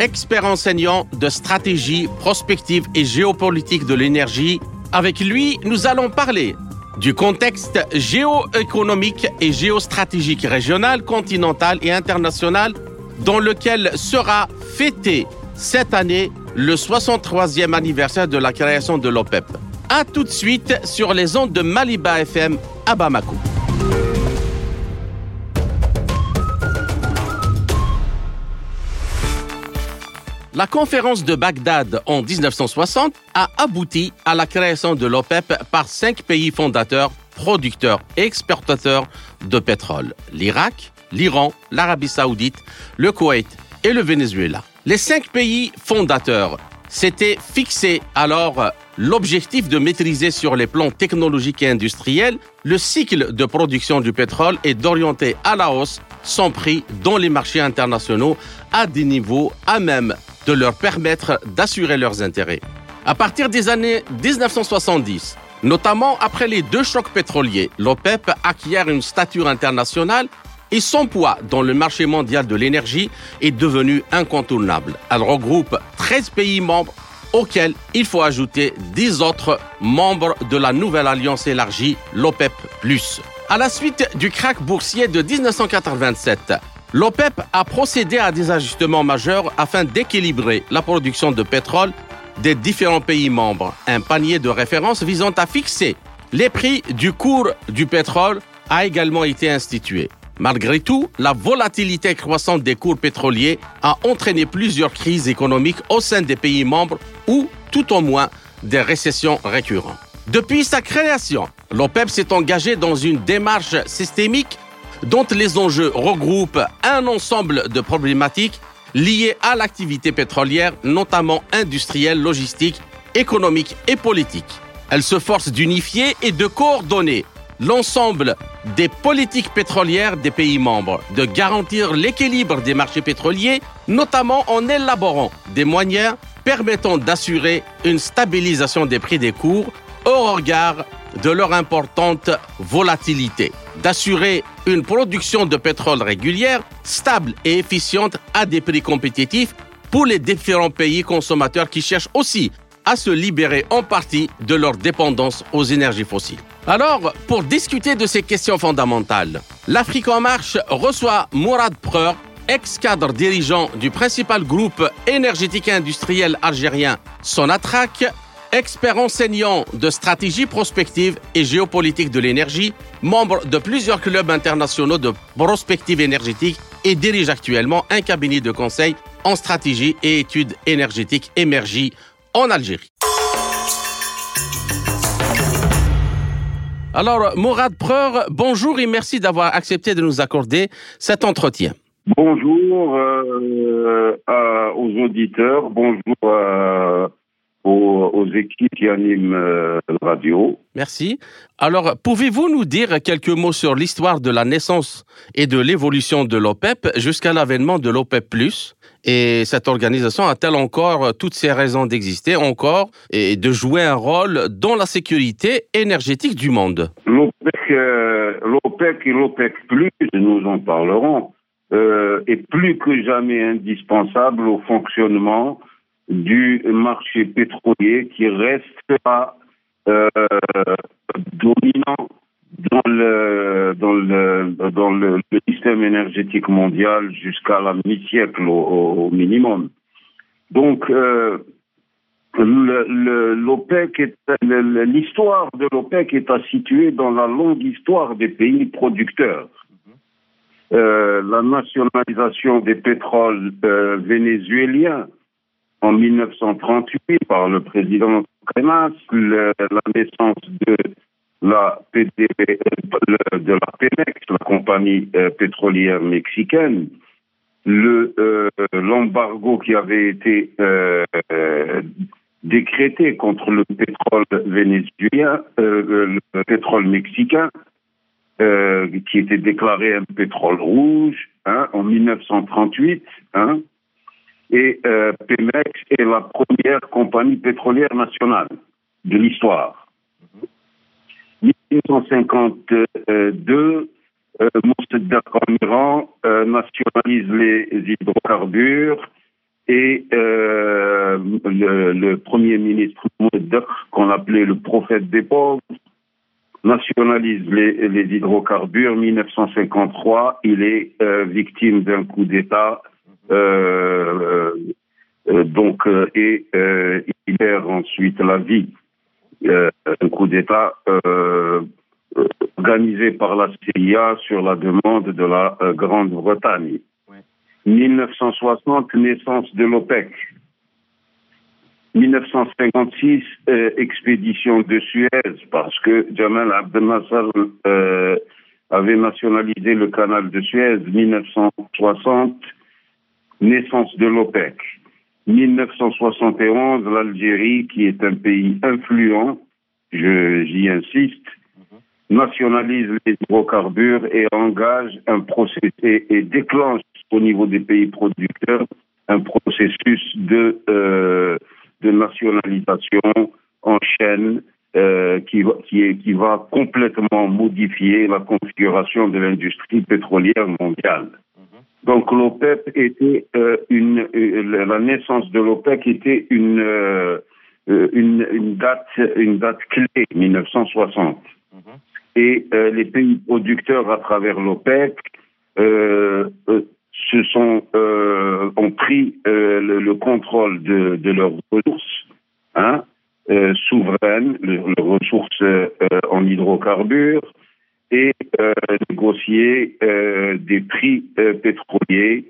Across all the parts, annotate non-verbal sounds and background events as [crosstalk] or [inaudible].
expert enseignant de stratégie, prospective et géopolitique de l'énergie. Avec lui, nous allons parler du contexte géoéconomique et géostratégique régional, continental et international dans lequel sera fêté cette année le 63e anniversaire de la création de l'OPEP. A tout de suite sur les ondes de Maliba FM à Bamako. La conférence de Bagdad en 1960 a abouti à la création de l'OPEP par cinq pays fondateurs, producteurs et exportateurs de pétrole. L'Irak, l'Iran, l'Arabie saoudite, le Koweït et le Venezuela. Les cinq pays fondateurs s'étaient fixés alors l'objectif de maîtriser sur les plans technologiques et industriels le cycle de production du pétrole et d'orienter à la hausse son prix dans les marchés internationaux à des niveaux à même de leur permettre d'assurer leurs intérêts. À partir des années 1970, notamment après les deux chocs pétroliers, l'OPEP acquiert une stature internationale et son poids dans le marché mondial de l'énergie est devenu incontournable. Elle regroupe 13 pays membres auxquels il faut ajouter 10 autres membres de la nouvelle alliance élargie, l'OPEP+. À la suite du crack boursier de 1987, l'OPEP a procédé à des ajustements majeurs afin d'équilibrer la production de pétrole des différents pays membres. Un panier de référence visant à fixer les prix du cours du pétrole a également été institué. Malgré tout, la volatilité croissante des cours pétroliers a entraîné plusieurs crises économiques au sein des pays membres ou, tout au moins, des récessions récurrentes. Depuis sa création, l'OPEP s'est engagé dans une démarche systémique dont les enjeux regroupent un ensemble de problématiques liées à l'activité pétrolière, notamment industrielle, logistique, économique et politique. Elle se force d'unifier et de coordonner l'ensemble des politiques pétrolières des pays membres, de garantir l'équilibre des marchés pétroliers, notamment en élaborant des moyens permettant d'assurer une stabilisation des prix des cours au regard de leur importante volatilité, d'assurer une production de pétrole régulière, stable et efficiente à des prix compétitifs pour les différents pays consommateurs qui cherchent aussi à se libérer en partie de leur dépendance aux énergies fossiles. Alors, pour discuter de ces questions fondamentales, l'Afrique en marche reçoit Mourad Preur, ex-cadre dirigeant du principal groupe énergétique industriel algérien Sonatrach, expert enseignant de stratégie prospective et géopolitique de l'énergie, membre de plusieurs clubs internationaux de prospective énergétique et dirige actuellement un cabinet de conseil en stratégie et études énergétiques émergées en Algérie. Alors, Mourad Preur, bonjour et merci d'avoir accepté de nous accorder cet entretien. Bonjour euh, aux auditeurs, bonjour aux, équipes qui animent euh, la radio. Merci. Alors, pouvez-vous nous dire quelques mots sur l'histoire de la naissance et de l'évolution de l'OPEP jusqu'à l'avènement de l'OPEP ⁇ et cette organisation a-t-elle encore toutes ses raisons d'exister encore et de jouer un rôle dans la sécurité énergétique du monde? L'OPEC euh, et l'OPEC+, nous en parlerons, euh, est plus que jamais indispensable au fonctionnement du marché pétrolier qui restera euh, dominant dans le dans le dans le, système énergétique mondial jusqu'à la mi-siècle au, minimum. Donc euh, l'OPEC l'histoire de l'OPEC est à situer dans la longue histoire des pays producteurs. Euh, la nationalisation des pétroles euh, vénézuéliens en 1938 par le président Cremas, la naissance de la PDP, de la Pemex, la compagnie euh, pétrolière mexicaine, le l'embargo qui avait été décrété contre le pétrole vénézuélien, le pétrole mexicain, qui était déclaré un pétrole rouge hein, en 1938. Hein, et euh, Pemex est la première compagnie pétrolière nationale de l'histoire. 1952, euh, en Iran euh, nationalise les hydrocarbures et euh, le, le, premier ministre qu'on appelait le prophète des pauvres, nationalise les, les hydrocarbures. 1953, il est euh, victime d'un coup d'État donc, euh, et il perd ensuite la vie. un coup d'État organisé par la CIA sur la demande de la Grande-Bretagne. 1960, naissance de l'OPEC. 1956, expédition de Suez, parce que Jamal Abdel Nasser avait nationalisé le canal de Suez. 1960, naissance de l'OPEC. 1971, l'Algérie, qui est un pays influent, j'y insiste, nationalise les hydrocarbures et engage un processus et, déclenche au niveau des pays producteurs un processus de, euh, de nationalisation en chaîne euh, qui, qui, est, qui va complètement modifier la configuration de l'industrie pétrolière mondiale. Donc l'OPEP était euh, une euh, la naissance de l'OPEC était une, euh, une, une date une date clé 1960 mhm. et les pays producteurs à travers l'OPEC se sont ont pris le, le, contrôle de, de leurs ressources hein, souveraines, leurs ressources en hydrocarbures et euh, négocier euh, des prix euh, pétroliers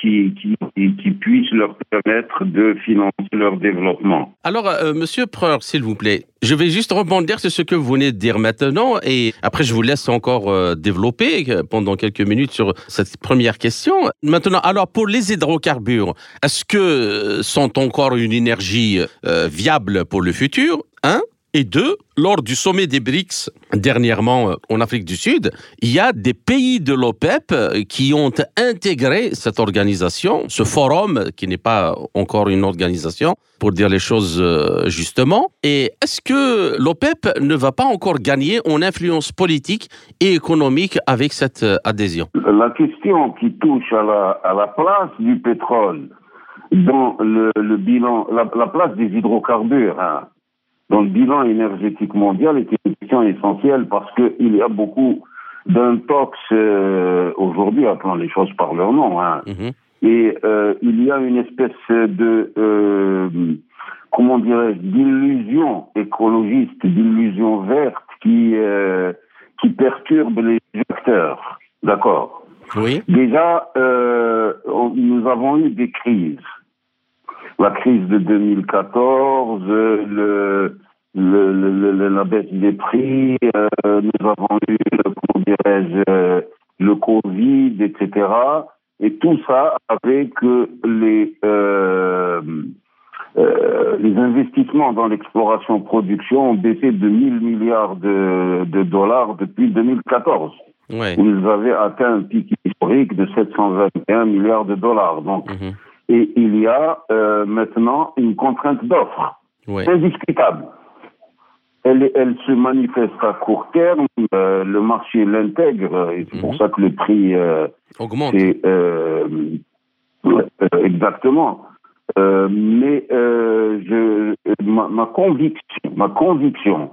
qui, puissent leur permettre de financer leur développement. Alors, Monsieur Preur, s'il vous plaît, je vais juste rebondir sur ce que vous venez de dire maintenant et après je vous laisse encore développer pendant quelques minutes sur cette première question. Maintenant, alors pour les hydrocarbures, est-ce que sont encore une énergie viable pour le futur Hein? Et deux, lors du sommet des BRICS dernièrement euh, en Afrique du Sud, il y a des pays de l'OPEP euh, qui ont intégré cette organisation, ce forum qui n'est pas encore une organisation, pour dire les choses euh, justement. Et est-ce que l'OPEP ne va pas encore gagner en influence politique et économique avec cette adhésion? La question qui touche à la, place du pétrole dans le, le bilan, la, la, place des hydrocarbures, hein, dans le bilan énergétique mondial est une question essentielle parce qu'il y a beaucoup d'intox euh, aujourd'hui, appelons les choses par leur nom. Hein. Mhm. Et euh, il y a une espèce de, euh, comment dirais-je, d'illusion écologiste, d'illusion verte qui, euh, qui perturbe les acteurs. D'accord? Oui. Déjà, euh, nous avons eu des crises la crise de 2014, le, le, la baisse des prix, euh, nous avons eu, comment dirais-je, euh, le Covid, etc. Et tout ça avec que les, euh, euh, les investissements dans l'exploration-production ont baissé de 1000 milliards de, de dollars depuis 2014. Ouais. Ils avaient atteint un pic historique de 721 milliards de dollars. Donc, mhm. Et il y a euh, maintenant une contrainte d'offre. Indiscutable. Elle, elle se manifeste à court terme, euh, le marché l'intègre, et c'est pour mhm. ça que le prix euh, augmente. Euh, exactement. mais je, ma, ma, conviction, ma conviction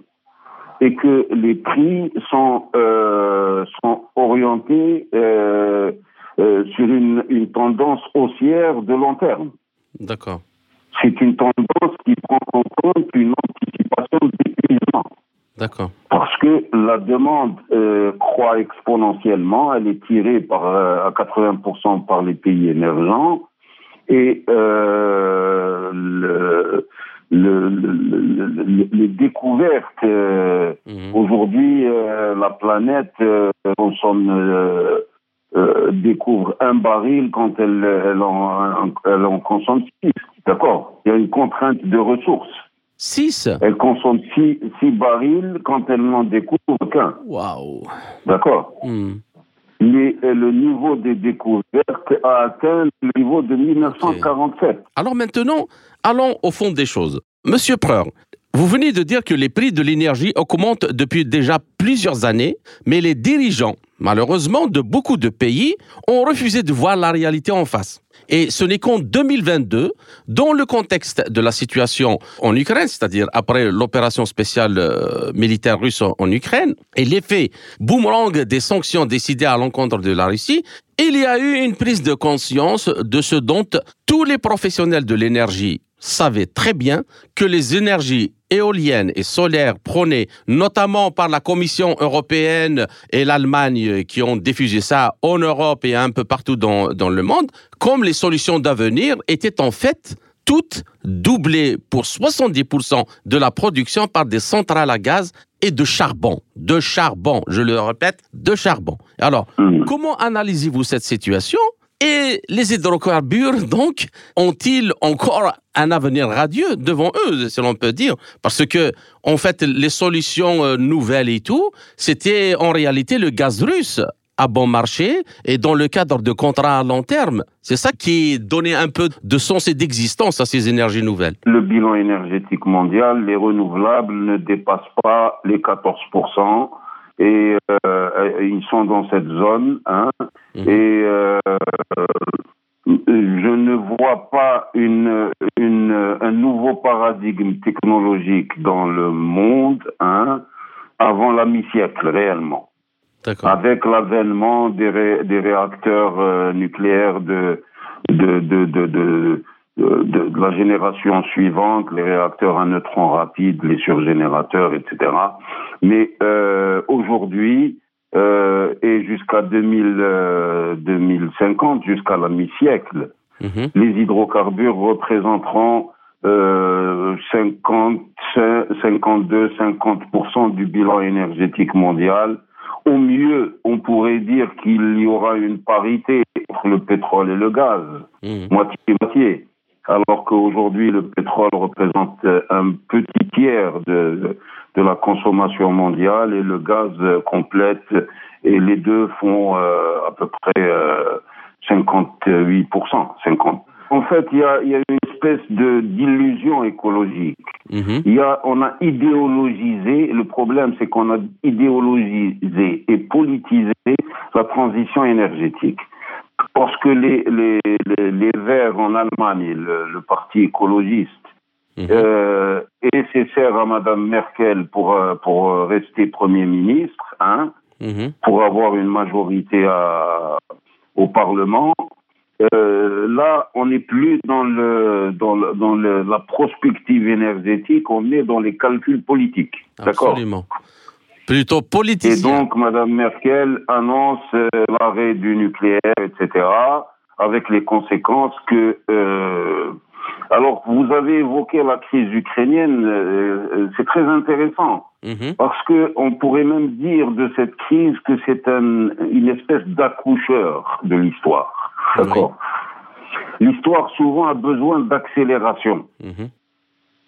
est que les prix sont, sont orientés euh, sur une, une, tendance haussière de long terme. D'accord. C'est une tendance qui prend en compte une anticipation d'épuisement. D'accord. Parce que la demande euh, croît exponentiellement, elle est tirée par, euh, à 80% par les pays émergents et euh, le, le, le, les découvertes. Mhm. Aujourd'hui, la planète consomme euh, découvre un baril quand elle, elle, en, elle en consomme six. D'accord? Il y a une contrainte de ressources. Six? Elle consomme six, six barils quand elle n'en découvre qu'un. Waouh D'accord? Hmm. Les- euh, Le niveau des découvertes a atteint le niveau de 1947. Alors maintenant, allons au fond des choses. Monsieur Preur, vous venez de dire que les prix de l'énergie augmentent depuis déjà plusieurs années, mais les dirigeants, malheureusement, de beaucoup de pays ont refusé de voir la réalité en face. Et ce n'est qu'en 2022, dans le contexte de la situation en Ukraine, c'est-à-dire après l'opération spéciale euh, militaire russe en, en Ukraine, et l'effet boomerang des sanctions décidées à l'encontre de la Russie, il y a eu une prise de conscience de ce dont tous les professionnels de l'énergie savaient très bien que les énergies éoliennes et solaires prônées notamment par la Commission européenne et l'Allemagne qui ont diffusé ça en Europe et un peu partout dans, dans le monde, comme les solutions d'avenir étaient en fait toutes doublées pour 70% de la production par des centrales à gaz et de charbon. De charbon, je le répète, de charbon. Alors, Mhm. Comment analysez-vous cette situation Et les hydrocarbures, donc, ont-ils encore un avenir radieux devant eux, si l'on peut dire? Parce que, en fait, les solutions euh, nouvelles et tout, c'était en réalité le gaz russe à bon marché et dans le cadre de contrats à long terme. C'est ça qui donnait un peu de sens et d'existence à ces énergies nouvelles. Le bilan énergétique mondial, les renouvelables ne dépassent pas les 14%. Et euh, ils sont dans cette zone. Hein, Mhm. Et euh, je ne vois pas une, une, un nouveau paradigme technologique dans le monde hein, avant la mi-siècle réellement. D'accord. Avec l'avènement des, ré- des réacteurs euh, nucléaires de, de, de, de, de, de- de la génération suivante, les réacteurs à neutrons rapides, les surgénérateurs, etc. Mais euh, aujourd'hui, euh, et jusqu'à 2000, euh, 2050, jusqu'à la mi-siècle, Mhm. les hydrocarbures représenteront euh, 50, 52, 50% du bilan énergétique mondial. Au mieux, on pourrait dire qu'il y aura une parité entre le pétrole et le gaz, Mhm. moitié-moitié. Alors qu'aujourd'hui, le pétrole représente euh, un petit tiers de, de la consommation mondiale et le gaz complète, et les deux font euh, à peu près euh, 58%. 50. En fait, il y a, y a une espèce de d'illusion écologique. Il y a, on a idéologisé, le problème c'est qu'on a idéologisé et politisé la transition énergétique. Parce que les, les, les, les Verts en Allemagne, le, le parti écologiste, Mhm. euh, est nécessaire à Madame Merkel pour, euh, pour euh, rester Premier ministre, hein, Mhm. pour avoir une majorité à, au Parlement. Euh, là, on n'est plus dans, le, dans, le, dans le, la prospective énergétique, on est dans les calculs politiques. D'accord? Plutôt Et politicien. donc, Madame Merkel annonce euh, l'arrêt du nucléaire, etc., avec les conséquences que... euh, alors, vous avez évoqué la crise ukrainienne, euh, euh, c'est très intéressant. Mhm. Parce que on pourrait même dire de cette crise que c'est un, une espèce d'accoucheur de l'histoire. D'accord. L'histoire souvent a besoin d'accélération. Mhm.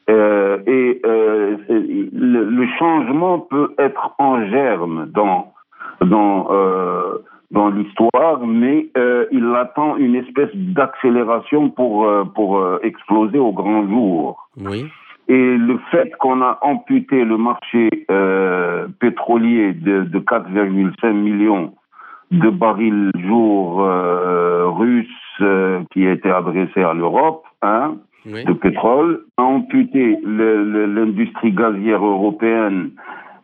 Euh, et euh, le, le changement peut être en germe dans dans euh, dans l'histoire, mais euh, il attend une espèce d'accélération pour euh, pour exploser au grand jour. Oui. Et le fait qu'on a amputé le marché euh, pétrolier de, de 4,5 millions de barils jour euh, russes euh, qui étaient adressés à l'Europe, hein, Oui. de pétrole, a amputé l'industrie gazière européenne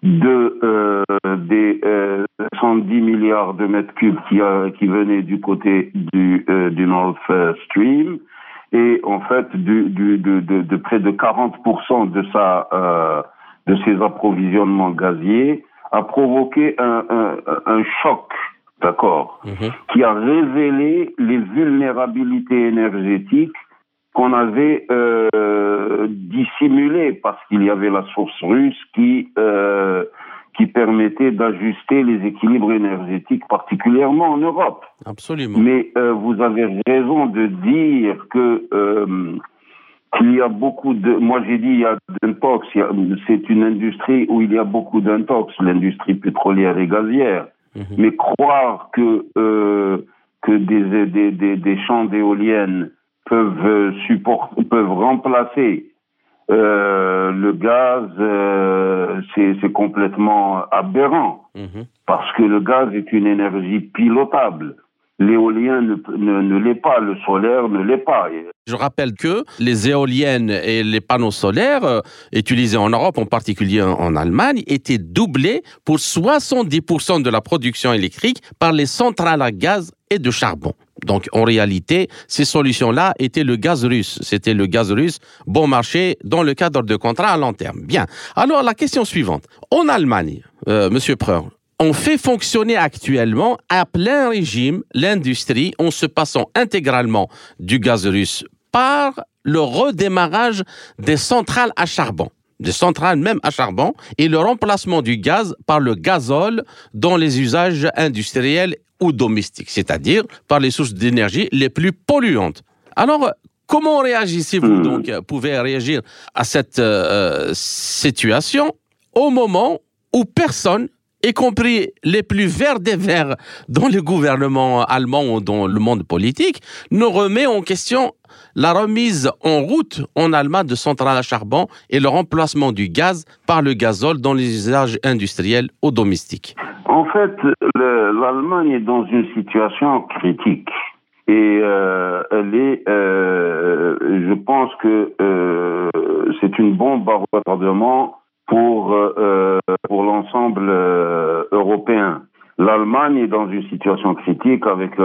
de euh, des euh, 110 milliards de mètres cubes qui, qui venaient du côté du, euh, du Nord Stream et en fait du, du, de, de, de près de 40% de sa euh, de ses approvisionnements gaziers a provoqué un, un, un choc, d'accord, Mhm. qui a révélé les vulnérabilités énergétiques qu'on avait euh, dissimulées parce qu'il y avait la source russe qui euh, qui permettait d'ajuster les équilibres énergétiques, particulièrement en Europe. Absolument. Mais euh, vous avez raison de dire que euh, qu'il y a beaucoup de. Moi, j'ai dit il y a d'intox. C'est une industrie où il y a beaucoup d'intox, l'industrie pétrolière et gazière. Mhm. Mais croire que euh, que des, des, des, des champs d'éoliennes peuvent supporter, peuvent remplacer euh, le gaz, euh, c'est complètement aberrant, mhm. parce que le gaz est une énergie pilotable. L'éolien ne, ne, l'est pas, le solaire ne l'est pas. Je rappelle que les éoliennes et les panneaux solaires euh, utilisés en Europe, en particulier en Allemagne, étaient doublés pour 70% de la production électrique par les centrales à gaz de charbon. Donc en réalité, ces solutions-là étaient le gaz russe. C'était le gaz russe bon marché dans le cadre de contrats à long terme. Bien. Alors la question suivante. En Allemagne, euh, Monsieur Preur, on fait fonctionner actuellement à plein régime l'industrie en se passant intégralement du gaz russe par le redémarrage des centrales à charbon des centrales même à charbon et le remplacement du gaz par le gazole dans les usages industriels ou domestiques, c'est-à-dire par les sources d'énergie les plus polluantes. Alors, comment réagissez-vous hmm. donc Pouvez réagir à cette euh, situation au moment où personne y compris les plus verts des verts dans le gouvernement allemand ou dans le monde politique, ne remet en question la remise en route en Allemagne de centrales à charbon et le remplacement du gaz par le gazole dans les usages industriels ou domestiques. En fait, l'Allemagne est dans une situation critique. Et euh, elle est, euh, je pense que euh, c'est une bombe à retardement pour pour l'ensemble européen. L'Allemagne est dans une situation critique avec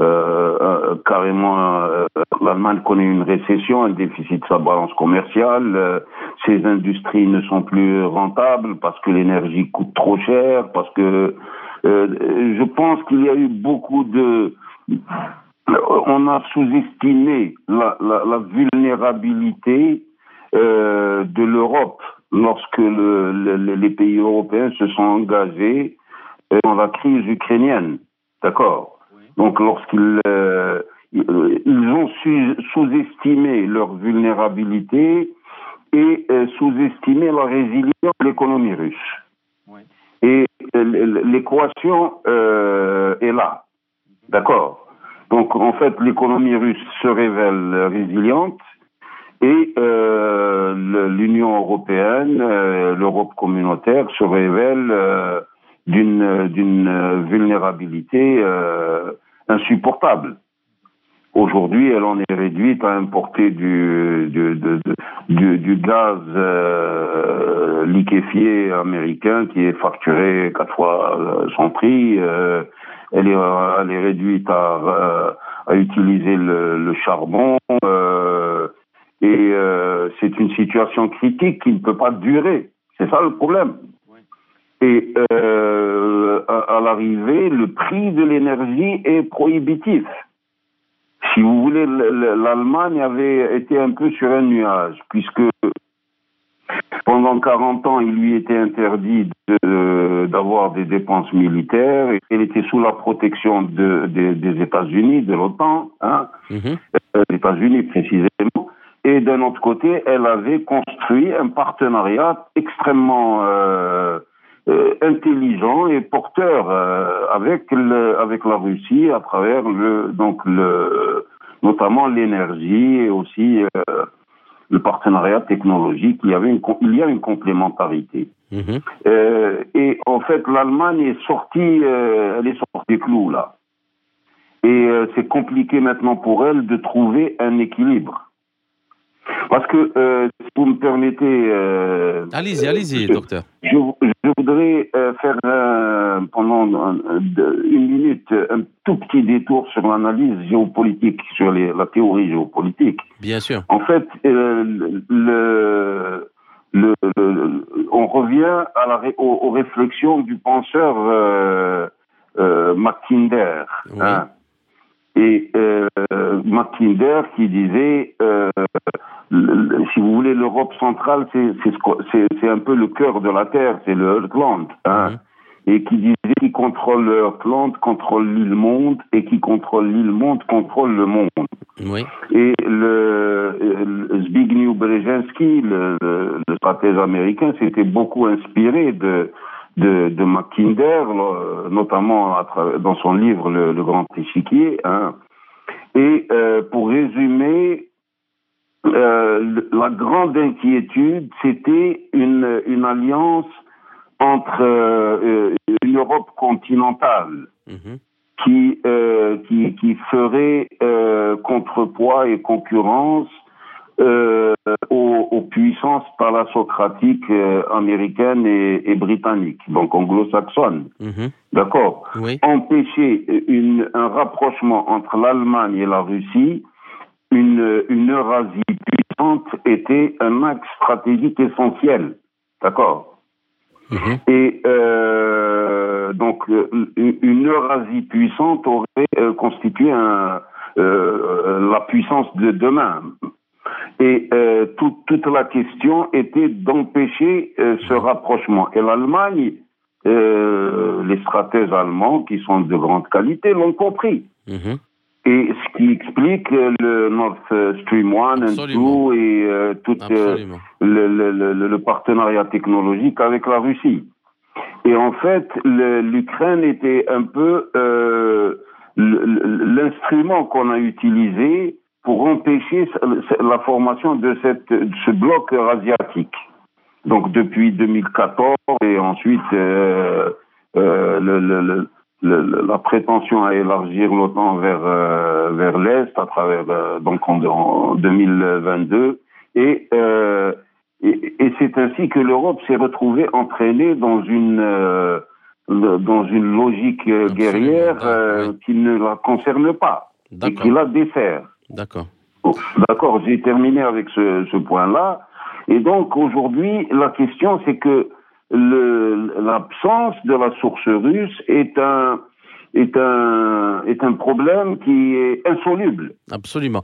euh, carrément, euh, l'Allemagne connaît une récession, un déficit de sa balance commerciale, euh, ses industries ne sont plus rentables parce que l'énergie coûte trop cher, parce que je pense qu'il y a eu beaucoup de... On a sous-estimé la, la, la, vulnérabilité de l'Europe lorsque le, les pays européens se sont engagés dans la crise ukrainienne. D'accord donc lorsqu'ils euh, ils ont sous-estimé leur vulnérabilité et euh, sous-estimé la résilience de l'économie russe. Et euh, l'équation est là. D'accord Donc en fait, l'économie russe se révèle résiliente et l'Union européenne, l'Europe communautaire se révèle d'une d'une vulnérabilité insupportable. Aujourd'hui, elle en est réduite à importer du, du, du, du gaz euh, liquéfié américain qui est facturé quatre fois euh, son prix. Euh, elle, est, elle est réduite à, à utiliser le, le charbon. Et c'est une situation critique qui ne peut pas durer. C'est ça le problème. Et euh, à, l'arrivée, le prix de l'énergie est prohibitif. Si vous voulez, l'Allemagne avait été un peu sur un nuage, puisque pendant 40 ans, il lui était interdit d'avoir des dépenses militaires. Elle était sous la protection de, des États-Unis, de l'OTAN, hein, mm États-Unis précisément. Et d'un autre côté, elle avait construit un partenariat extrêmement euh, euh, intelligent et porteur euh, avec le, avec la Russie à travers le donc le notamment l'énergie et aussi euh, le partenariat technologique. Il y avait une, il y a une complémentarité. Mhm. et en fait, l'Allemagne est sortie, elle est sortie des clous là. Et c'est compliqué maintenant pour elle de trouver un équilibre. Parce que, euh, si vous me permettez... Euh, allez-y, allez-y, docteur. Je, je voudrais euh, faire pendant une minute un tout petit détour sur l'analyse géopolitique, sur les, la théorie géopolitique. Bien sûr. En fait, le, le, on revient à la, aux, réflexions du penseur euh, Mackinder. Hein. Et euh, Mackinder qui disait, euh, si vous voulez, l'Europe centrale, c'est un peu le cœur de la Terre, c'est le Heartland, hein, mhm. et qui disait qui contrôle le Heartland contrôle l'île monde, et qui contrôle l'île monde contrôle le monde. Oui. Et le, le Zbigniew Brzezinski, le, le, stratège américain, s'était beaucoup inspiré de de, de Mackinder, notamment à dans son livre Le, Grand Échiquier. Hein. Et euh, pour résumer, euh, la grande inquiétude, c'était une, une alliance entre euh, une Europe continentale mm-hmm. qui, qui, qui ferait contrepoids et concurrence euh, aux, puissances parasocratiques euh, américaines et, britanniques, donc anglo-saxonnes. Mhm. D'accord Empêcher une, un rapprochement entre l'Allemagne et la Russie, une, une Eurasie puissante était un axe stratégique essentiel. D'accord mhm. Et euh, donc, une Eurasie puissante aurait constitué un, la puissance de demain. Et euh, toute la question était d'empêcher euh, ce rapprochement. Et l'Allemagne, euh, les stratèges allemands, qui sont de grande qualité, l'ont compris. Mhm. Et ce qui explique le Nord Stream 1 et 2 et tout le, le, le, partenariat technologique avec la Russie. Et en fait, l'Ukraine était un peu l'instrument qu'on a utilisé pour empêcher la formation de, cette, ce bloc asiatique. Donc depuis 2014 et ensuite euh, euh, le, le, la prétention à élargir l'OTAN vers euh, vers l'est à travers donc en, 2022 et et, et c'est ainsi que l'Europe s'est retrouvée entraînée dans une dans une logique guerrière qui ne la concerne pas et qui la dessert. D'accord. D'accord, j'ai terminé avec ce, ce point-là. Et donc aujourd'hui, la question c'est que l'absence de la source russe est un est un, est un problème qui est insoluble. Absolument.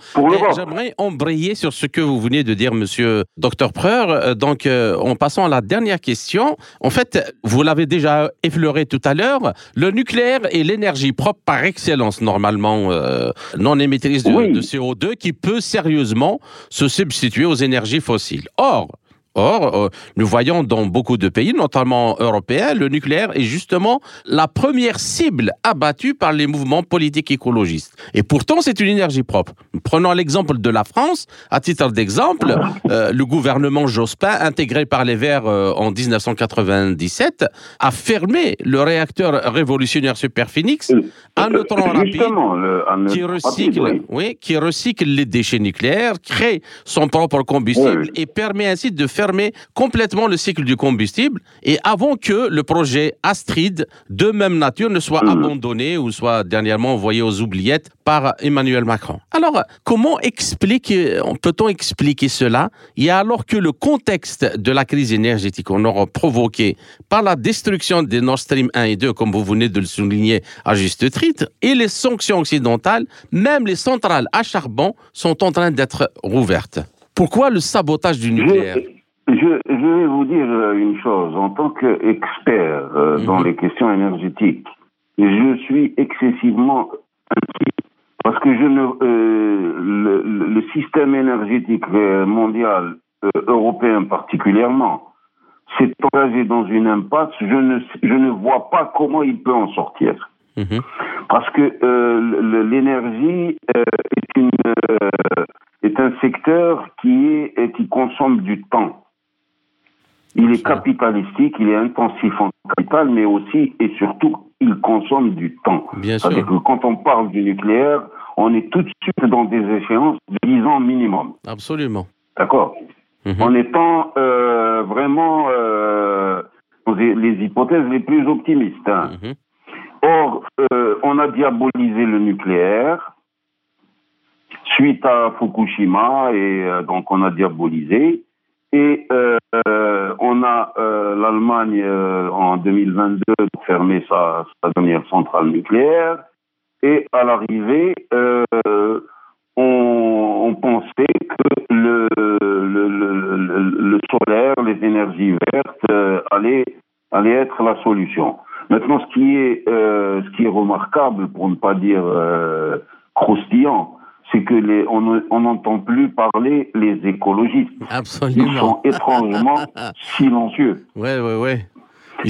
J'aimerais embrayer sur ce que vous venez de dire, monsieur Dr Preur. Euh, donc, euh, en passant à la dernière question, en fait, vous l'avez déjà effleuré tout à l'heure, le nucléaire est l'énergie propre par excellence, normalement euh, non émettrice de, de CO2, qui peut sérieusement se substituer aux énergies fossiles. Or, Or, euh, nous voyons dans beaucoup de pays, notamment européens, le nucléaire est justement la première cible abattue par les mouvements politiques écologistes. Et pourtant, c'est une énergie propre. Prenons l'exemple de la France. À titre d'exemple, euh, le gouvernement Jospin, intégré par les Verts euh, en 1997, a fermé le réacteur révolutionnaire Superphénix, un neutron rapide qui recycle, oui. qui recycle les déchets nucléaires, crée son propre combustible et permet ainsi de faire fermer complètement le cycle du combustible et avant que le projet Astrid de même nature ne soit mhm. abandonné ou soit dernièrement envoyé aux oubliettes par Emmanuel Macron. Alors, comment expliquer, peut-on expliquer cela? Et alors que le contexte de la crise énergétique en Europe provoqué par la destruction des Nord Stream 1 et 2, comme vous venez de le souligner à juste titre, et les sanctions occidentales, même les centrales à charbon sont en train d'être rouvertes. Pourquoi le sabotage du nucléaire? Je, je, vais vous dire euh, une chose. En tant qu'expert euh, dans mhm. les questions énergétiques, je suis excessivement inquiet parce que je ne, euh, le, le, système énergétique euh, mondial, européen particulièrement, s'est engagé dans une impasse. Je ne, je ne vois pas comment il peut en sortir. Mhm. Parce que l'énergie est, une, est un secteur qui, est, qui consomme du temps. Il est capitalistique, il est intensif en capital, mais aussi et surtout, il consomme du temps. C'est-à-dire que quand on parle du nucléaire, on est tout de suite dans des échéances de 10 ans minimum. Absolument. D'accord mhm. En étant euh, vraiment euh, les hypothèses les plus optimistes. Hein. Mhm. Or, euh, on a diabolisé le nucléaire suite à Fukushima et euh, donc on a diabolisé. Et euh, on a euh, l'Allemagne euh, en 2022 fermé sa, sa, dernière centrale nucléaire. et à l'arrivée, on, pensait que le, solaire, les énergies vertes allaient, allaient être la solution. Maintenant, ce qui est, ce qui est remarquable, pour ne pas dire croustillant, c'est que les, on n'entend plus parler les écologistes. Absolument. Ils sont étrangement [laughs] silencieux. Ouais, ouais, ouais.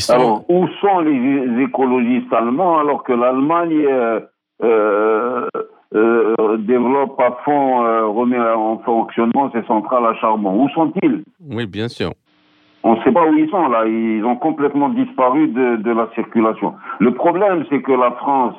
Alors, où sont les écologistes allemands alors que l'Allemagne euh, euh, euh, développe à fond, remet en fonctionnement ses centrales à charbon? Où sont-ils? Oui, bien sûr. On ne sait pas où ils sont là. Ils ont complètement disparu de, de la circulation. Le problème, c'est que la France,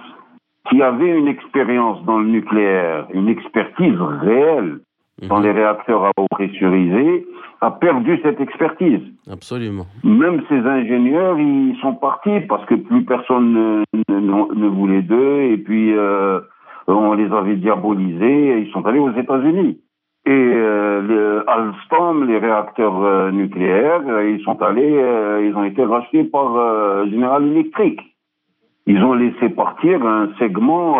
qui avait une expérience dans le nucléaire, une expertise réelle dans les réacteurs à eau pressurisée, a perdu cette expertise. Absolument. Même ces ingénieurs, ils sont partis parce que plus personne ne, ne, ne voulait d'eux et puis euh, on les avait diabolisés et ils sont allés aux États-Unis. Et euh, les Alstom, les réacteurs euh, nucléaires, euh, ils sont allés, euh, ils ont été rachetés par General Electric. Ils ont laissé partir un segment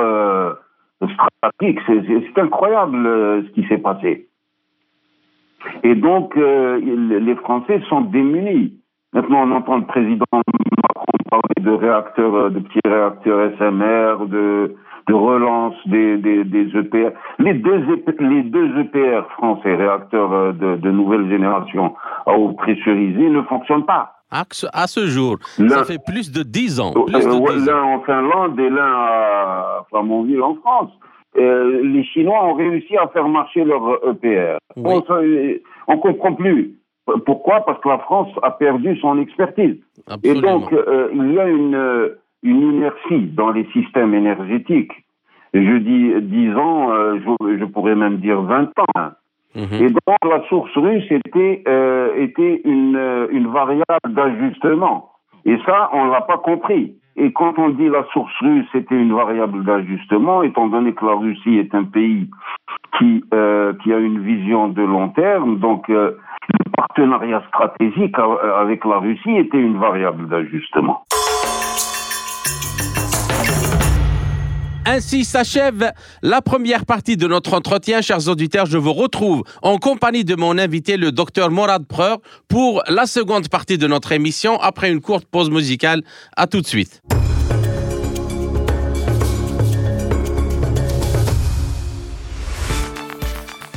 stratégique. C'est incroyable ce qui s'est passé. Et donc, les Français sont démunis. Maintenant, on entend le président Macron parler de réacteurs, de petits réacteurs SMR, de de relance des, des, des EPR. Les deux, les deux EPR français, réacteurs de, de nouvelle génération à eau pressurisée, ne fonctionnent pas. À ce jour, ça fait plus de 10 ans. L'un en Finlande et l'un à Flamanville en France. Euh, les Chinois ont réussi à faire marcher leur EPR. Oui. On ne comprend plus. Pourquoi? Parce que la France a perdu son expertise. Absolument. Et donc, euh, il y a une une inertie dans les systèmes énergétiques. Je dis 10 ans, euh, je, je, pourrais même dire 20 ans. Mmh. Et donc la source russe était, euh, était une, une variable d'ajustement. Et ça, on ne l'a pas compris. Et quand on dit la source russe était une variable d'ajustement, étant donné que la Russie est un pays qui, euh, qui a une vision de long terme, donc euh, le partenariat stratégique avec la Russie était une variable d'ajustement. Ainsi s'achève la première partie de notre entretien. Chers auditeurs, je vous retrouve en compagnie de mon invité, le docteur Morad Preur, pour la seconde partie de notre émission après une courte pause musicale. À tout de suite.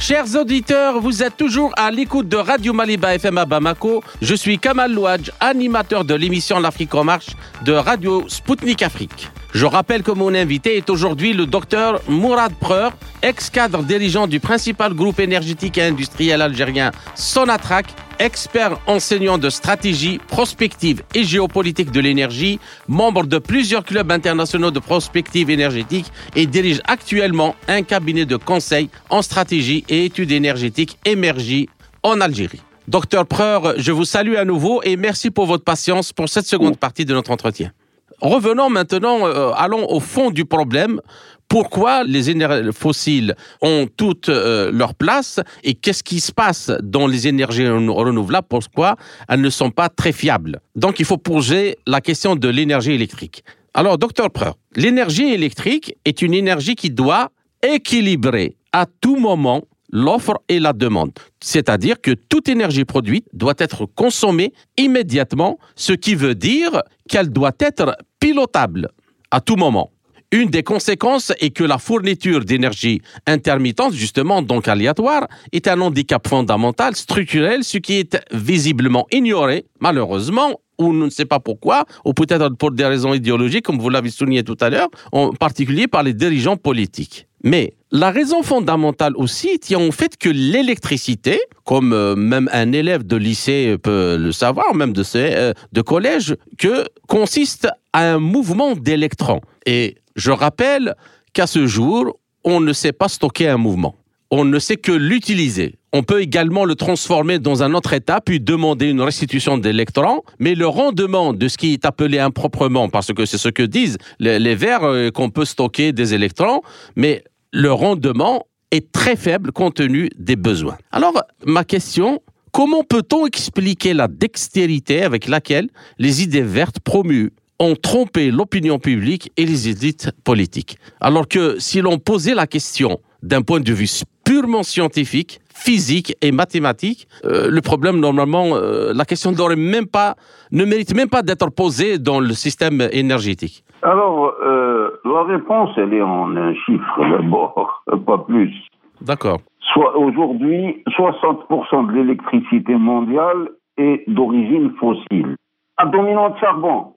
Chers auditeurs, vous êtes toujours à l'écoute de Radio Maliba FM à Bamako. Je suis Kamal Louadj, animateur de l'émission L'Afrique en marche de Radio Spoutnik Afrique. Je rappelle que mon invité est aujourd'hui le docteur Mourad Preur, ex-cadre dirigeant du principal groupe énergétique et industriel algérien Sonatrach, expert enseignant de stratégie, prospective et géopolitique de l'énergie, membre de plusieurs clubs internationaux de prospective énergétique et dirige actuellement un cabinet de conseil en stratégie et études énergétiques émergées en Algérie. Docteur Preur, je vous salue à nouveau et merci pour votre patience pour cette seconde partie de notre entretien. Revenons maintenant, euh, allons au fond du problème. Pourquoi les énergies fossiles ont toute euh, leur place et qu'est-ce qui se passe dans les énergies renouvelables? Pourquoi elles ne sont pas très fiables? Donc il faut poser la question de l'énergie électrique. Alors, docteur Preur, l'énergie électrique est une énergie qui doit équilibrer à tout moment l'offre et la demande. C'est-à-dire que toute énergie produite doit être consommée immédiatement, ce qui veut dire qu'elle doit être pilotable à tout moment. Une des conséquences est que la fourniture d'énergie intermittente, justement donc aléatoire, est un handicap fondamental, structurel, ce qui est visiblement ignoré, malheureusement, ou on ne sait pas pourquoi, ou peut-être pour des raisons idéologiques, comme vous l'avez souligné tout à l'heure, en particulier par les dirigeants politiques. Mais la raison fondamentale aussi tient au fait que l'électricité, comme euh, même un élève de lycée peut le savoir, même de, euh, de collège, que consiste à un mouvement d'électrons. Et je rappelle qu'à ce jour, on ne sait pas stocker un mouvement. On ne sait que l'utiliser. On peut également le transformer dans un autre état, puis demander une restitution d'électrons, mais le rendement de ce qui est appelé improprement, parce que c'est ce que disent les, verres, euh, qu'on peut stocker des électrons, mais le rendement est très faible compte tenu des besoins. Alors, ma question, comment peut-on expliquer la dextérité avec laquelle les idées vertes promues ont trompé l'opinion publique et les élites politiques. Alors que si l'on posait la question d'un point de vue purement scientifique, physique et mathématique, euh, le problème normalement, euh, la question même pas, ne mérite même pas d'être posée dans le système énergétique. Alors, euh, la réponse, elle est en un chiffre d'abord, [laughs] pas plus. D'accord. Soit aujourd'hui, 60% de l'électricité mondiale est d'origine fossile, à dominante charbon.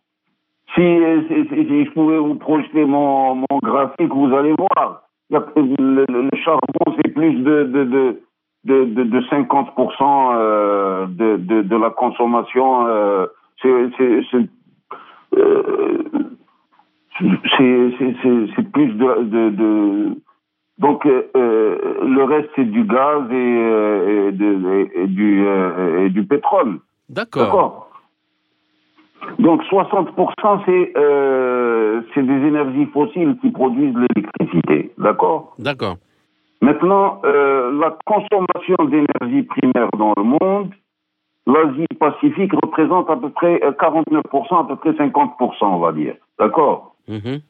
Si, si, je pouvais vous projeter mon, mon graphique, vous allez voir. Le, le, charbon, c'est plus de, de, de, de, de 50% euh, de, de, de, la consommation. Euh, c'est c'est plus de, donc euh, le reste c'est du gaz et, et, et du, et du pétrole. D'accord. Donc 60% c'est euh, c'est des énergies fossiles qui produisent l'électricité, d'accord? D'accord. Maintenant, euh, la consommation d'énergie primaire dans le monde, l'Asie-Pacifique représente à peu près 49%, euh, à peu près 50%, on va dire, d'accord? Mm-hmm.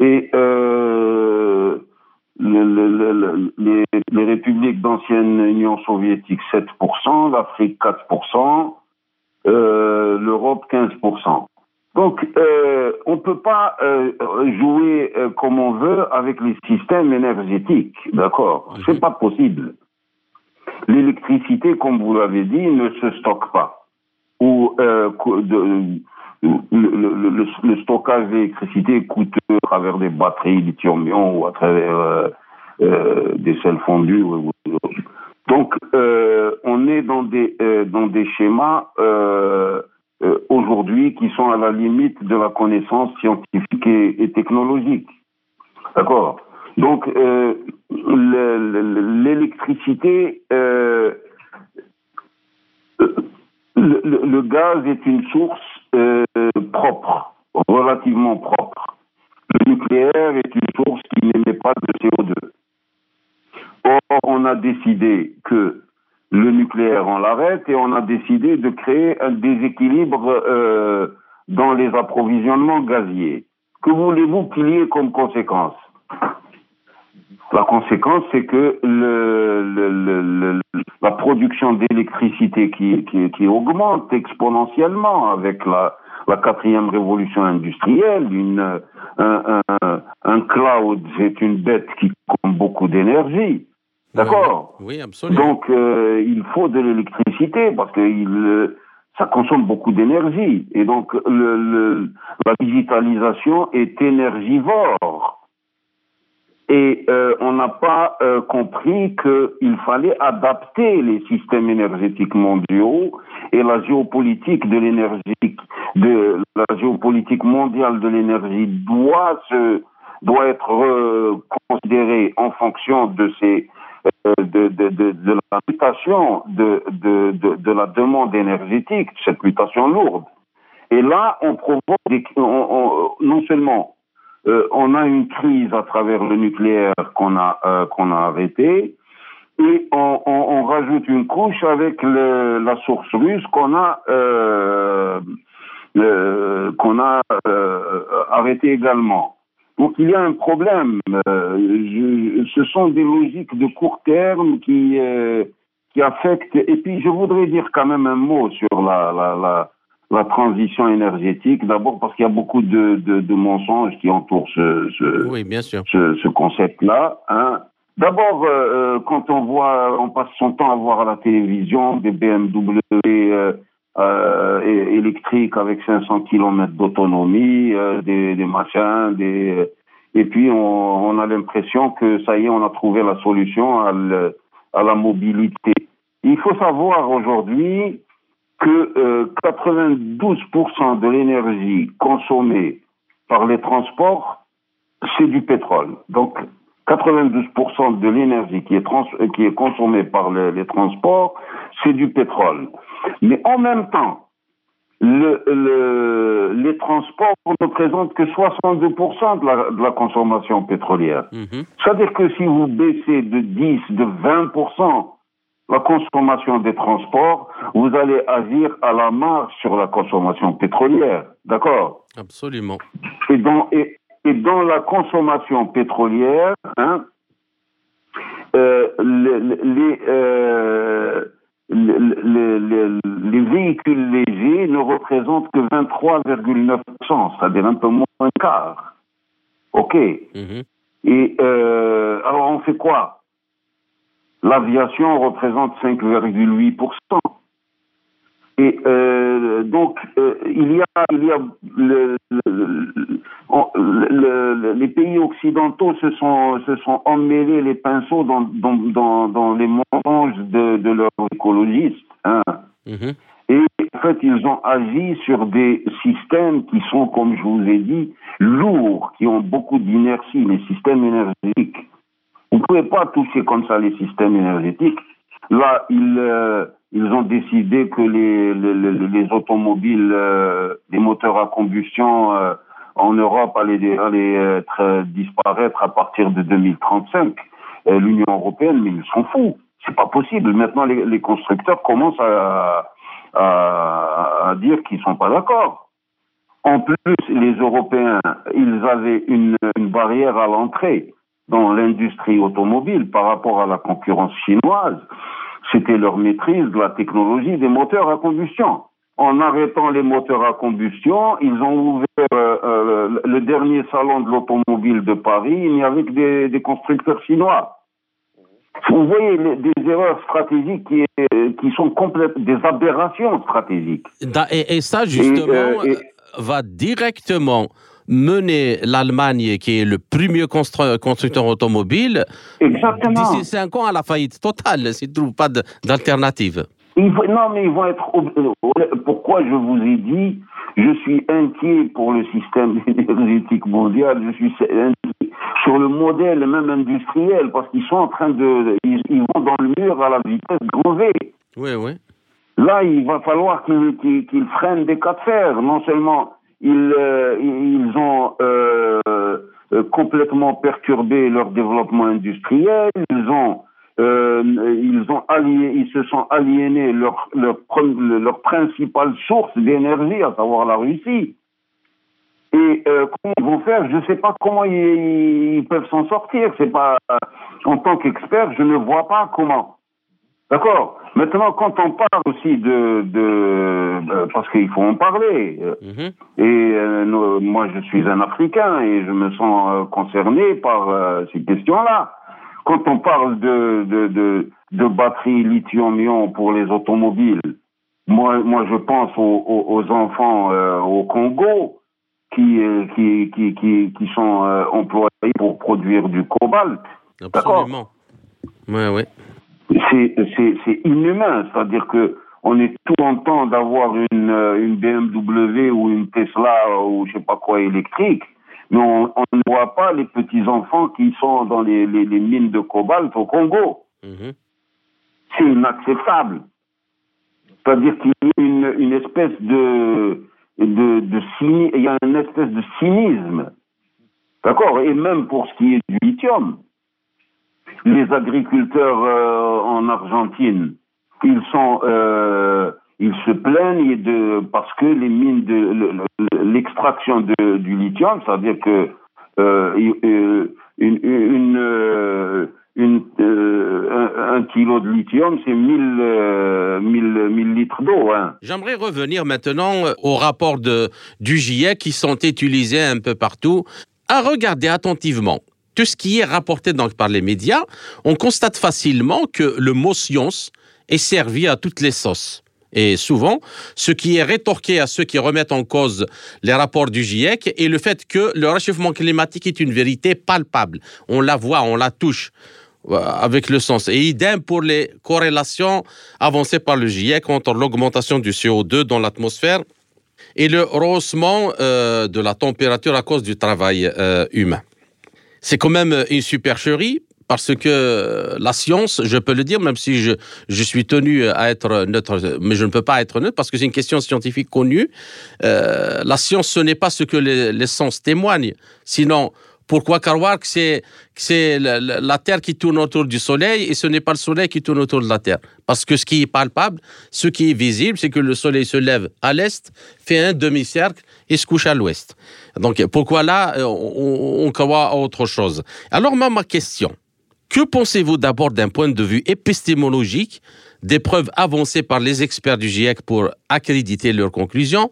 Et euh, le, le, les, les républiques d'ancienne Union soviétique, 7%, l'Afrique, 4%, euh, l'Europe 15%. Donc, euh, on ne peut pas euh, jouer euh, comme on veut avec les systèmes énergétiques, d'accord? C'est pas possible. L'électricité, comme vous l'avez dit, ne se stocke pas. Ou euh, de, le, le, le, stockage d'électricité est coûteux à travers des batteries lithium-ion ou à travers des sels fondus. Donc, euh, on est dans des, euh, dans des schémas euh, aujourd'hui qui sont à la limite de la connaissance scientifique et, technologique. D'accord? Donc, l'électricité, le, le, gaz est une source propre, relativement propre. Le nucléaire est une source qui n'émet pas de CO2. A décidé que le nucléaire, on l'arrête et on a décidé de créer un déséquilibre euh, dans les approvisionnements gaziers. Que voulez-vous qu'il y ait comme conséquence? La conséquence, c'est que la production d'électricité qui, augmente exponentiellement avec la, quatrième révolution industrielle, une, un, un, un cloud, c'est une bête qui consomme beaucoup d'énergie. D'accord Oui, absolument. Donc, euh, il faut de l'électricité parce que il, euh, ça consomme beaucoup d'énergie. Et donc, le, le, la digitalisation est énergivore. Et euh, on n'a pas euh, compris qu'il fallait adapter les systèmes énergétiques mondiaux et la géopolitique de l'énergie, de la géopolitique mondiale de l'énergie doit se doit être considérée en fonction de ces euh, de, de, de, de, la mutation de, de, la demande énergétique, cette mutation lourde. Et là, on provoque des, non seulement euh, on a une crise à travers le nucléaire qu'on a euh, a arrêté, et on, on, rajoute une couche avec la source russe qu'on a euh, qu'on a arrêté également. Donc il y a un problème. Euh, ce sont des logiques de court terme qui euh, qui affectent. Et puis je voudrais dire quand même un mot sur la la, la, la transition énergétique. D'abord parce qu'il y a beaucoup de, de, de, mensonges qui entourent ce ce, oui, bien sûr. ce, ce concept-là. Hein. D'abord, euh, quand on voit, on passe son temps à voir à la télévision des BMW euh, électriques avec 500 km d'autonomie, euh, des, des, machins, des et puis on, a l'impression que ça y est, on a trouvé la solution à, la mobilité. Il faut savoir aujourd'hui que euh, 92% de l'énergie consommée par les transports, c'est du pétrole. Donc 92% de l'énergie qui est, trans qui est consommée par les, les transports, c'est du pétrole. Mais en même temps, le, le, les transports ne représentent que 62% de la, de la, consommation pétrolière. Mhm. C'est-à-dire que si vous baissez de 10, de 20% la consommation des transports, vous allez agir à la marge sur la consommation pétrolière. D'accord? Absolument. Et, dans la consommation pétrolière, hein, euh, les, euh, les, véhicules légers ne représentent que 23,9%, c'est-à-dire un peu moins d'un quart. OK. Mhm. Et euh, alors on fait quoi? L'aviation représente 5,8%. Et euh, donc, euh, il y a, il y a le, les pays occidentaux se sont, se sont emmêlés les pinceaux dans, dans, dans, dans les mensonges de, de leurs écologistes. Hein. Mhm. Et en fait, ils ont agi sur des systèmes qui sont, comme je vous ai dit, lourds, qui ont beaucoup d'inertie, les systèmes énergétiques. Vous ne pouvez pas toucher comme ça les systèmes énergétiques. Là, ils, euh, ils ont décidé que les, les, les automobiles, euh, les moteurs à combustion euh, en Europe allaient, allaient être, disparaître à partir de 2035. L'Union européenne, mais ils s'en foutent. C'est pas possible. Maintenant, les, les constructeurs commencent à, à, à dire qu'ils sont pas d'accord. En plus, les Européens, ils avaient une, une barrière à l'entrée dans l'industrie automobile par rapport à la concurrence chinoise c'était leur maîtrise de la technologie des moteurs à combustion. En arrêtant les moteurs à combustion, ils ont ouvert euh, euh, le dernier salon de l'automobile de Paris, il n'y avait que des, constructeurs chinois. Vous voyez des erreurs stratégiques qui, qui sont complètes, des aberrations stratégiques. Et, ça, justement, euh, va directement mener l'Allemagne, qui est le premier constructeur automobile, d'ici cinq ans à la faillite totale, s'ils ne trouvent pas d'alternative. Non, mais ils vont être. Euh, pourquoi je vous ai dit, je suis inquiet pour le système [laughs] énergétique mondial, je suis inquiet sur le modèle même industriel, parce qu'ils sont en train de. Ils, vont dans le mur à la vitesse grand V. Oui, oui. Là, il va falloir qu'ils freinent des cas de fer. Non seulement ils, euh, ils ont euh, euh, complètement perturbé leur développement industriel, ils ont ils ont ils se sont aliénés leur leur, leur principale source d'énergie, à savoir la Russie. Et comment ils vont faire? Je ne sais pas comment ils, ils peuvent s'en sortir. C'est pas en tant qu'expert, je ne vois pas comment. D'accord. Maintenant, quand on parle aussi de, de euh, parce qu'il faut en parler. Euh, mhm. Et euh, moi, je suis un Africain et je me sens concerné par ces questions-là. Quand on parle de de, de, de batteries lithium-ion pour les automobiles, moi, moi, je pense aux, aux, enfants au Congo qui qui qui qui, qui sont employés pour produire du cobalt. Absolument. Ouais, ouais c'est inhumain. C'est-à-dire que on est tout en temps d'avoir une, euh, une BMW ou une Tesla ou je sais pas quoi électrique, mais on, ne voit pas les petits enfants qui sont dans les, les, mines de cobalt au Congo. Mhm. C'est inacceptable. C'est-à-dire qu'il y a une, une espèce de, de, de il y a une espèce de cynisme. D'accord? Et même pour ce qui est du lithium les agriculteurs euh, en Argentine, ils sont, euh, ils se plaignent de parce que les mines de l'extraction du lithium, c'est-à-dire que euh, une, une, une un, kilo de lithium, c'est 1000, 1000, litres d'eau. Hein. J'aimerais revenir maintenant au rapport de, du GIEC qui sont utilisés un peu partout. À regarder attentivement tout ce qui est rapporté donc par les médias, on constate facilement que le mot science est servi à toutes les sauces. Et souvent, ce qui est rétorqué à ceux qui remettent en cause les rapports du GIEC est le fait que le réchauffement climatique est une vérité palpable. On la voit, on la touche euh, avec le sens. Et idem pour les corrélations avancées par le GIEC entre l'augmentation du CO2 dans l'atmosphère et le rehaussement euh, de la température à cause du travail euh, humain. C'est quand même une supercherie parce que la science, je peux le dire, même si je, je suis tenu à être neutre, mais je ne peux pas être neutre parce que c'est une question scientifique connue. Euh, la science, ce n'est pas ce que les, les sens témoignent. Sinon, Pourquoi croire que c'est c'est la, Terre qui tourne autour du Soleil et ce n'est pas le Soleil qui tourne autour de la Terre Parce que ce qui est palpable, ce qui est visible, c'est que le Soleil se lève à l'est, fait un demi-cercle et se couche à l'ouest. Donc pourquoi là, euh, on, croit à autre chose? Alors ma question, que pensez-vous d'abord d'un point de vue épistémologique des preuves avancées par les experts du GIEC pour accréditer leurs conclusions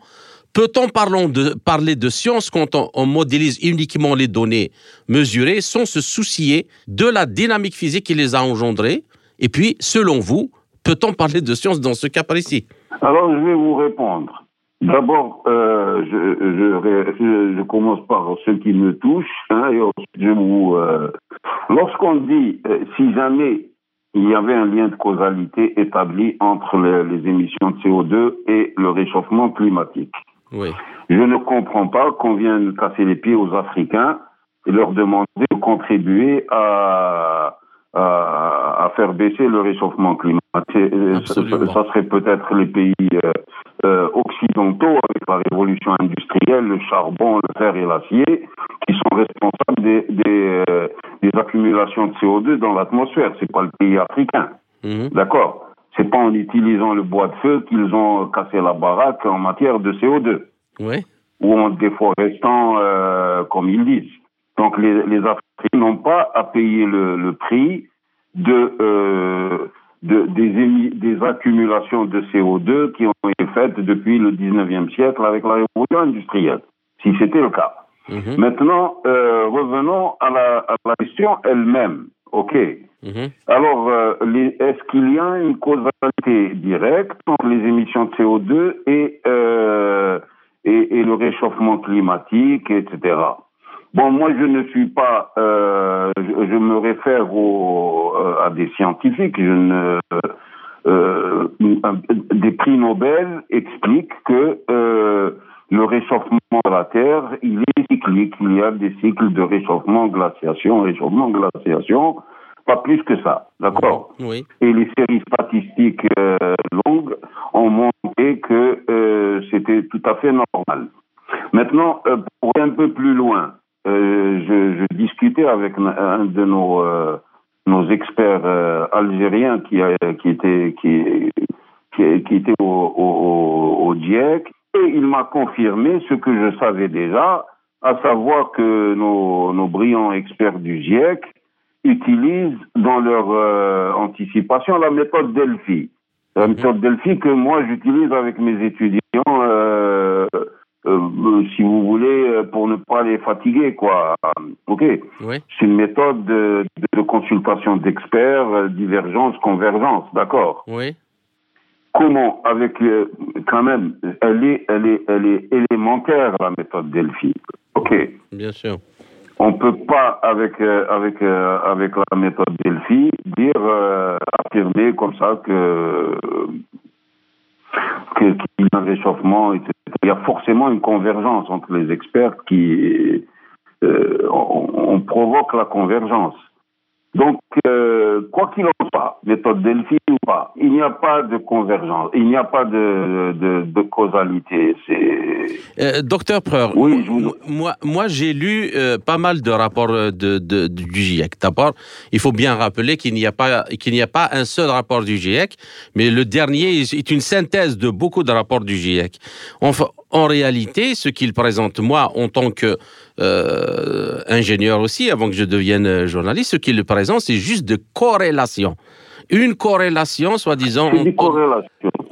Peut-on parler de science quand on, modélise uniquement les données mesurées sans se soucier de la dynamique physique qui les a engendrées? Et puis, selon vous, peut-on parler de science dans ce cas précis? Alors, je vais vous répondre. D'abord, euh, je, commence par ce qui me touche, hein, je vous. Euh, lorsqu'on dit euh, si jamais il y avait un lien de causalité établi entre les émissions de CO2 et le réchauffement climatique, oui. Je ne comprends pas qu'on vienne casser les pieds aux Africains et leur demander de contribuer à, à, à faire baisser le réchauffement climatique. Ça, ça, serait peut-être les pays euh, euh, occidentaux avec la révolution industrielle, le charbon, le fer et l'acier, qui sont responsables des, des, euh, des accumulations de CO2 dans l'atmosphère. C'est pas le pays africain. Mhm. D'accord? C'est pas en utilisant le bois de feu qu'ils ont cassé la baraque en matière de CO2. Oui. Ou en déforestant, euh, comme ils disent. Donc les, les Africains n'ont pas à payer le, le prix de, euh, de des, des, accumulations de CO2 qui ont été faites depuis le 19e siècle avec la révolution industrielle, si c'était le cas. Mhm. Maintenant, euh, revenons à la, à la question elle-même. OK. Mhm. Alors, euh, est-ce qu'il y a une causalité directe entre les émissions de CO2 et, euh, et, et, le réchauffement climatique, etc. Bon, moi, je ne suis pas, euh, je, je, me réfère au, à des scientifiques. Je ne, des prix Nobel expliquent que le réchauffement de la Terre, il est cyclique. Il y a des cycles de réchauffement, glaciation, réchauffement, glaciation pas plus que ça, d'accord? Oui. Et les séries statistiques euh, longues ont montré que euh, c'était tout à fait normal. Maintenant, euh, pour aller un peu plus loin, je, je, discutais avec un de nos nos experts algériens qui a, qui était qui qui, qui était au, au, au GIEC et il m'a confirmé ce que je savais déjà, à savoir que nos, nos brillants experts du GIEC utilisent dans leur euh, anticipation la méthode Delphi. La mhm. méthode Delphi que moi j'utilise avec mes étudiants, euh, euh, si vous voulez, pour ne pas les fatiguer, quoi. Ok. C'est une méthode de, de consultation d'experts, divergence, convergence, d'accord. Oui. Comment, avec quand même, elle est, elle est, elle est élémentaire la méthode Delphi. Ok. Bien sûr on peut pas avec euh, avec euh, avec la méthode Delphi dire euh, affirmer comme ça que qu'il y a un réchauffement, etc. Il y a forcément une convergence entre les experts qui on, on, provoque la convergence. Donc, euh, quoi qu'il en soit, méthode Delphi ou pas, il n'y a pas de convergence, il n'y a pas de, de, de causalité. Euh, docteur Preur, oui, moi, moi j'ai lu euh, pas mal de rapports de, de du GIEC. D'abord, il faut bien rappeler qu'il n'y a pas qu'il n'y a pas un seul rapport du GIEC, mais le dernier est une synthèse de beaucoup de rapports du GIEC. Enfin, en réalité, ce qu'il présente, moi, en tant que euh, ingénieur aussi, avant que je devienne journaliste, ce qu'il présente, c'est juste de corrélation. Une corrélation, soi-disant. Une corrélation.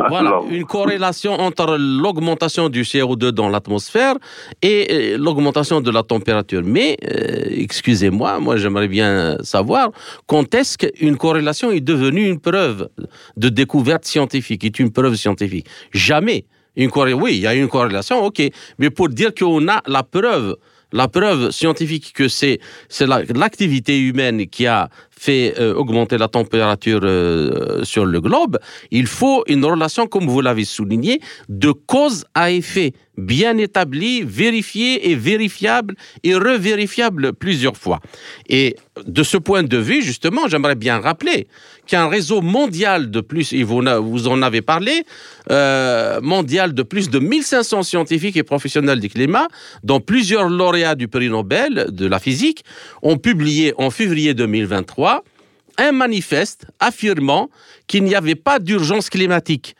Voilà, une corrélation entre l'augmentation du CO2 dans l'atmosphère et euh, l'augmentation de la température. Mais, euh, excusez-moi, moi, j'aimerais bien savoir quand est-ce qu'une corrélation est devenue une preuve de découverte scientifique, est une preuve scientifique. Jamais. Oui, il y a une corrélation, ok. Mais pour dire qu'on a la preuve, la preuve scientifique que c'est c'est l'activité humaine qui a fait euh, augmenter la température euh, sur le globe, il faut une relation, comme vous l'avez souligné, de cause à effet, bien établie, vérifiée et vérifiable et revérifiable plusieurs fois. Et de ce point de vue, justement, j'aimerais bien rappeler qu'un réseau mondial de plus, et vous, en avez parlé, euh, mondial de plus de 1500 scientifiques et professionnels du climat, dont plusieurs lauréats du prix Nobel de la physique, ont publié en février 2023 un manifeste affirmant qu'il n'y avait pas d'urgence climatique.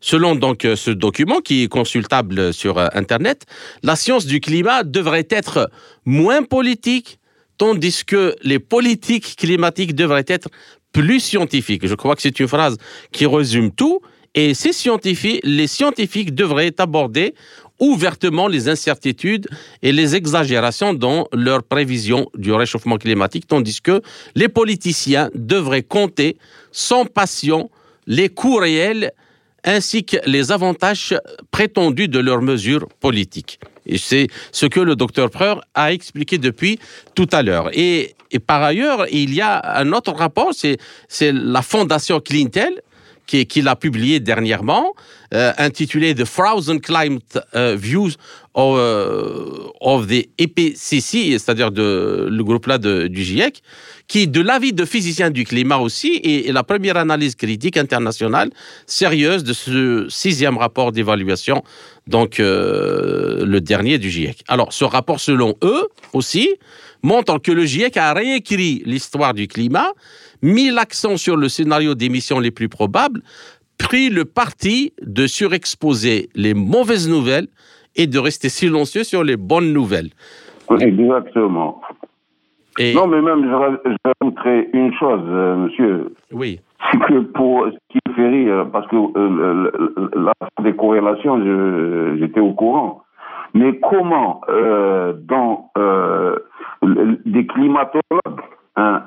Selon donc euh, ce document qui est consultable sur euh, Internet, la science du climat devrait être moins politique, tandis que les politiques climatiques devraient être plus scientifiques. Je crois que c'est une phrase qui résume tout. Et ces scientifiques, les scientifiques devraient aborder ouvertement les incertitudes et les exagérations dans leurs prévisions du réchauffement climatique, tandis que les politiciens devraient compter sans passion les coûts réels ainsi que les avantages prétendus de leurs mesures politiques. Et c'est ce que le docteur Preur a expliqué depuis tout à l'heure. Et, par ailleurs, il y a un autre rapport, c'est la Fondation Clintel qu'il a publié dernièrement, euh, intitulé The Frozen Climate uh, Views of, uh, of, the EPCC, c'est-à-dire le groupe-là du GIEC, qui, de l'avis de physiciens du climat aussi, est, la première analyse critique internationale sérieuse de ce sixième rapport d'évaluation, donc euh, le dernier du GIEC. Alors, ce rapport, selon eux aussi, montre que le GIEC a réécrit l'histoire du climat, mis l'accent sur le scénario d'émissions les plus probables, pris le parti de surexposer les mauvaises nouvelles et de rester silencieux sur les bonnes nouvelles. Exactement. Non, mais même, j'ajouterais une chose, euh, monsieur. Oui. C'est que pour ce qui fait rire, parce que euh, là, des corrélations, j'étais au courant. Mais comment, euh, dans des climatologues, hein,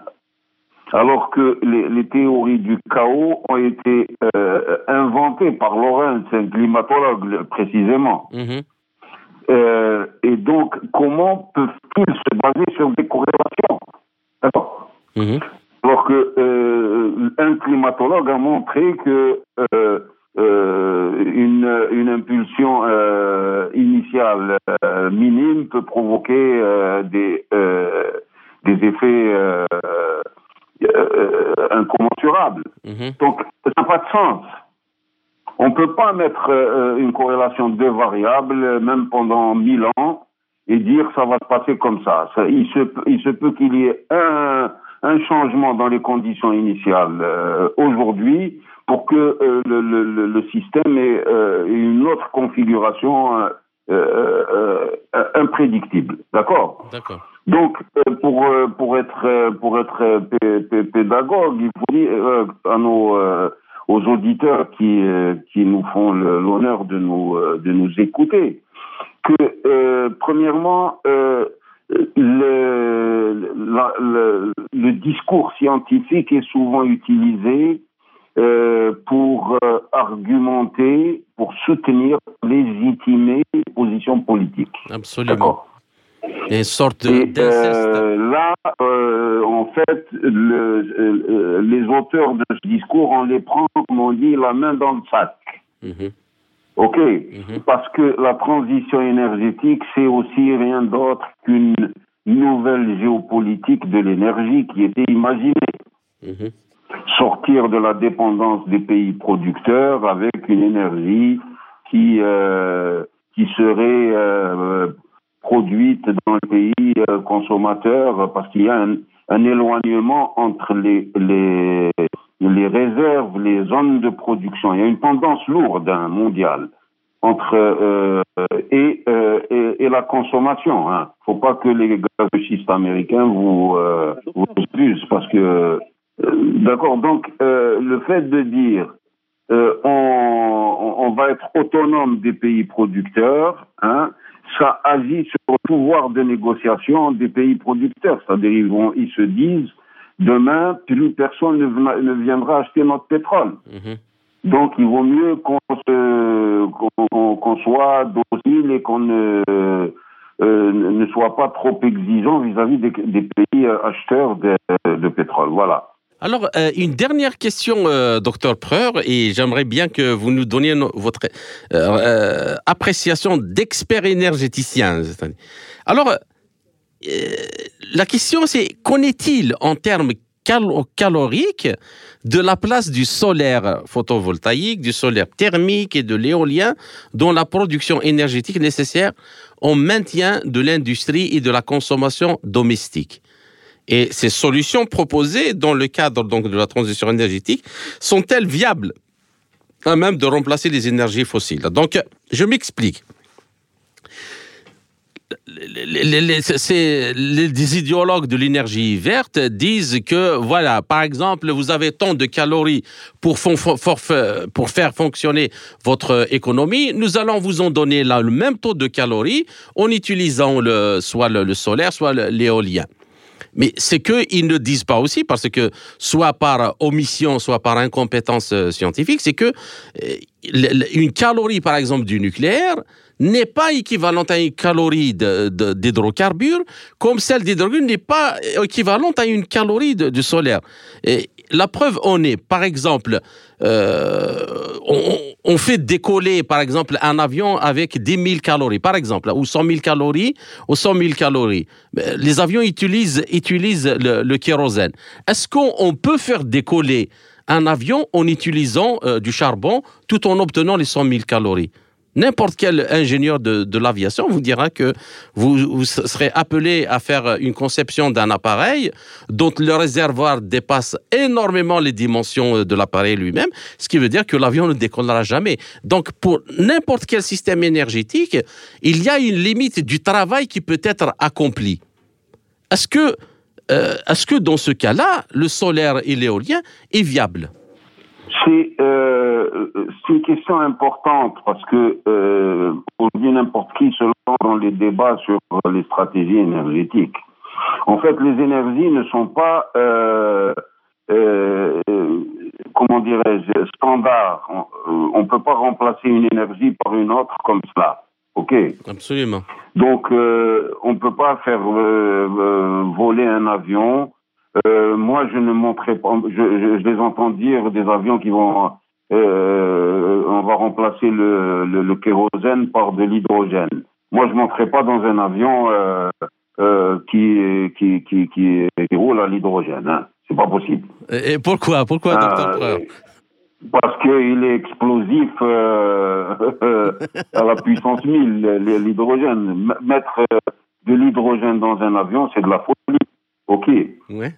alors que les, théories du chaos ont été inventées par Lorenz, un climatologue précisément. Mm-hmm. Euh, et donc, comment peuvent-ils se baser sur des corrélations? Mhm. Alors que euh, un climatologue a montré que euh, une, une, impulsion initiale minime peut provoquer des, des effets incommensurables. Mhm. Donc, ça n'a pas de sens. On ne peut pas mettre euh, une corrélation de variables, même pendant mille ans, et dire ça va se passer comme ça. il, se, il se peut qu'il y ait un, un, changement dans les conditions initiales euh, aujourd'hui pour que euh, le, le, le, système ait une autre configuration imprédictible. D'accord? D'accord. Donc, pour, pour être, pour être pédagogue, il faut dire à nos aux auditeurs qui, euh, qui nous font l'honneur de nous, euh, de nous écouter que, euh, premièrement, le, le, discours scientifique est souvent utilisé pour argumenter, pour soutenir, légitimer les positions politiques. Absolument. Une sorte euh, là, euh, en fait, le, euh, les auteurs de ce discours, on les prend, comme on dit, la main dans le sac. Mhm. OK mhm. Parce que la transition énergétique, c'est aussi rien d'autre qu'une nouvelle géopolitique de l'énergie qui était imaginée. Mhm. Sortir de la dépendance des pays producteurs avec une énergie qui, qui serait produite dans le pays euh, consommateur parce qu'il y a un, un, éloignement entre les, les, les réserves, les zones de production. Il y a une tendance lourde hein, mondiale entre euh, et, euh, et, et, la consommation. Hein. Faut pas que les gaz américains vous euh, vous excusent parce que euh, d'accord. Donc le fait de dire on, on, va être autonome des pays producteurs, hein, ça agit sur le pouvoir de négociation des pays producteurs. C'est-à-dire, ils, ils se disent, demain, plus personne ne, viendra acheter notre pétrole. Mhm. Donc, il vaut mieux qu'on soit docile et qu'on ne ne soit pas trop exigeant vis-à-vis des, pays acheteurs de, pétrole. Voilà. Alors, une dernière question, docteur Preur, et j'aimerais bien que vous nous donniez votre appréciation d'expert énergéticien. Alors, la question c'est, qu'en est-il en termes caloriques de la place du solaire photovoltaïque, du solaire thermique et de l'éolien dans la production énergétique nécessaire au maintien de l'industrie et de la consommation domestique? Et ces solutions proposées dans le cadre donc de la transition énergétique sont-elles viables? À même de remplacer les énergies fossiles. Donc, je m'explique. Les, idéologues de l'énergie verte disent que, voilà, par exemple, vous avez tant de calories pour, faire fonctionner votre économie, nous allons vous en donner le même taux de calories en utilisant le, soit le, solaire, soit l'éolien. Mais c'est qu'ils ne disent pas aussi, parce que soit par omission, soit par incompétence euh, scientifique, c'est que euh, une calorie, par exemple, du nucléaire, n'est pas équivalente à une calorie d'hydrocarbures, comme celle d'hydrogène n'est pas équivalente à une calorie de, solaire. La preuve en est, par exemple, euh, on, fait décoller, par exemple, un avion avec 10 000 calories, par exemple, ou 100 000 calories, ou 100 000 calories. Les avions utilisent, utilisent le, kérosène. Est-ce qu'on peut faire décoller un avion en utilisant euh, du charbon tout en obtenant les 100 000 calories? N'importe quel ingénieur de, l'aviation vous dira que vous, serez appelé à faire une conception d'un appareil dont le réservoir dépasse énormément les dimensions de l'appareil lui-même, ce qui veut dire que l'avion ne décollera jamais. Donc, pour n'importe quel système énergétique, il y a une limite du travail qui peut être accompli. Est-ce que, euh, est-ce que dans ce cas-là, le solaire et l'éolien est viable? Euh, c'est une question importante parce que euh, dit n'importe qui se lance dans les débats sur les stratégies énergétiques. En fait, les énergies ne sont pas, euh, euh, comment dirais-je, standards. On ne peut pas remplacer une énergie par une autre comme cela. OK Absolument. Donc, on ne peut pas faire voler un avion euh, moi, je ne montrerai pas. Je, je, je, les entends dire des avions qui vont. Euh, on va remplacer le, le, le, kérosène par de l'hydrogène. Moi, je ne monterai pas dans un avion euh, qui, qui, qui, qui, qui, roule à l'hydrogène. Hein. C'est pas possible. Et pourquoi? Pourquoi, docteur Parce qu'il est explosif euh, [laughs] à la puissance 1000, l'hydrogène. Mettre de l'hydrogène dans un avion, c'est de la folie. Ok.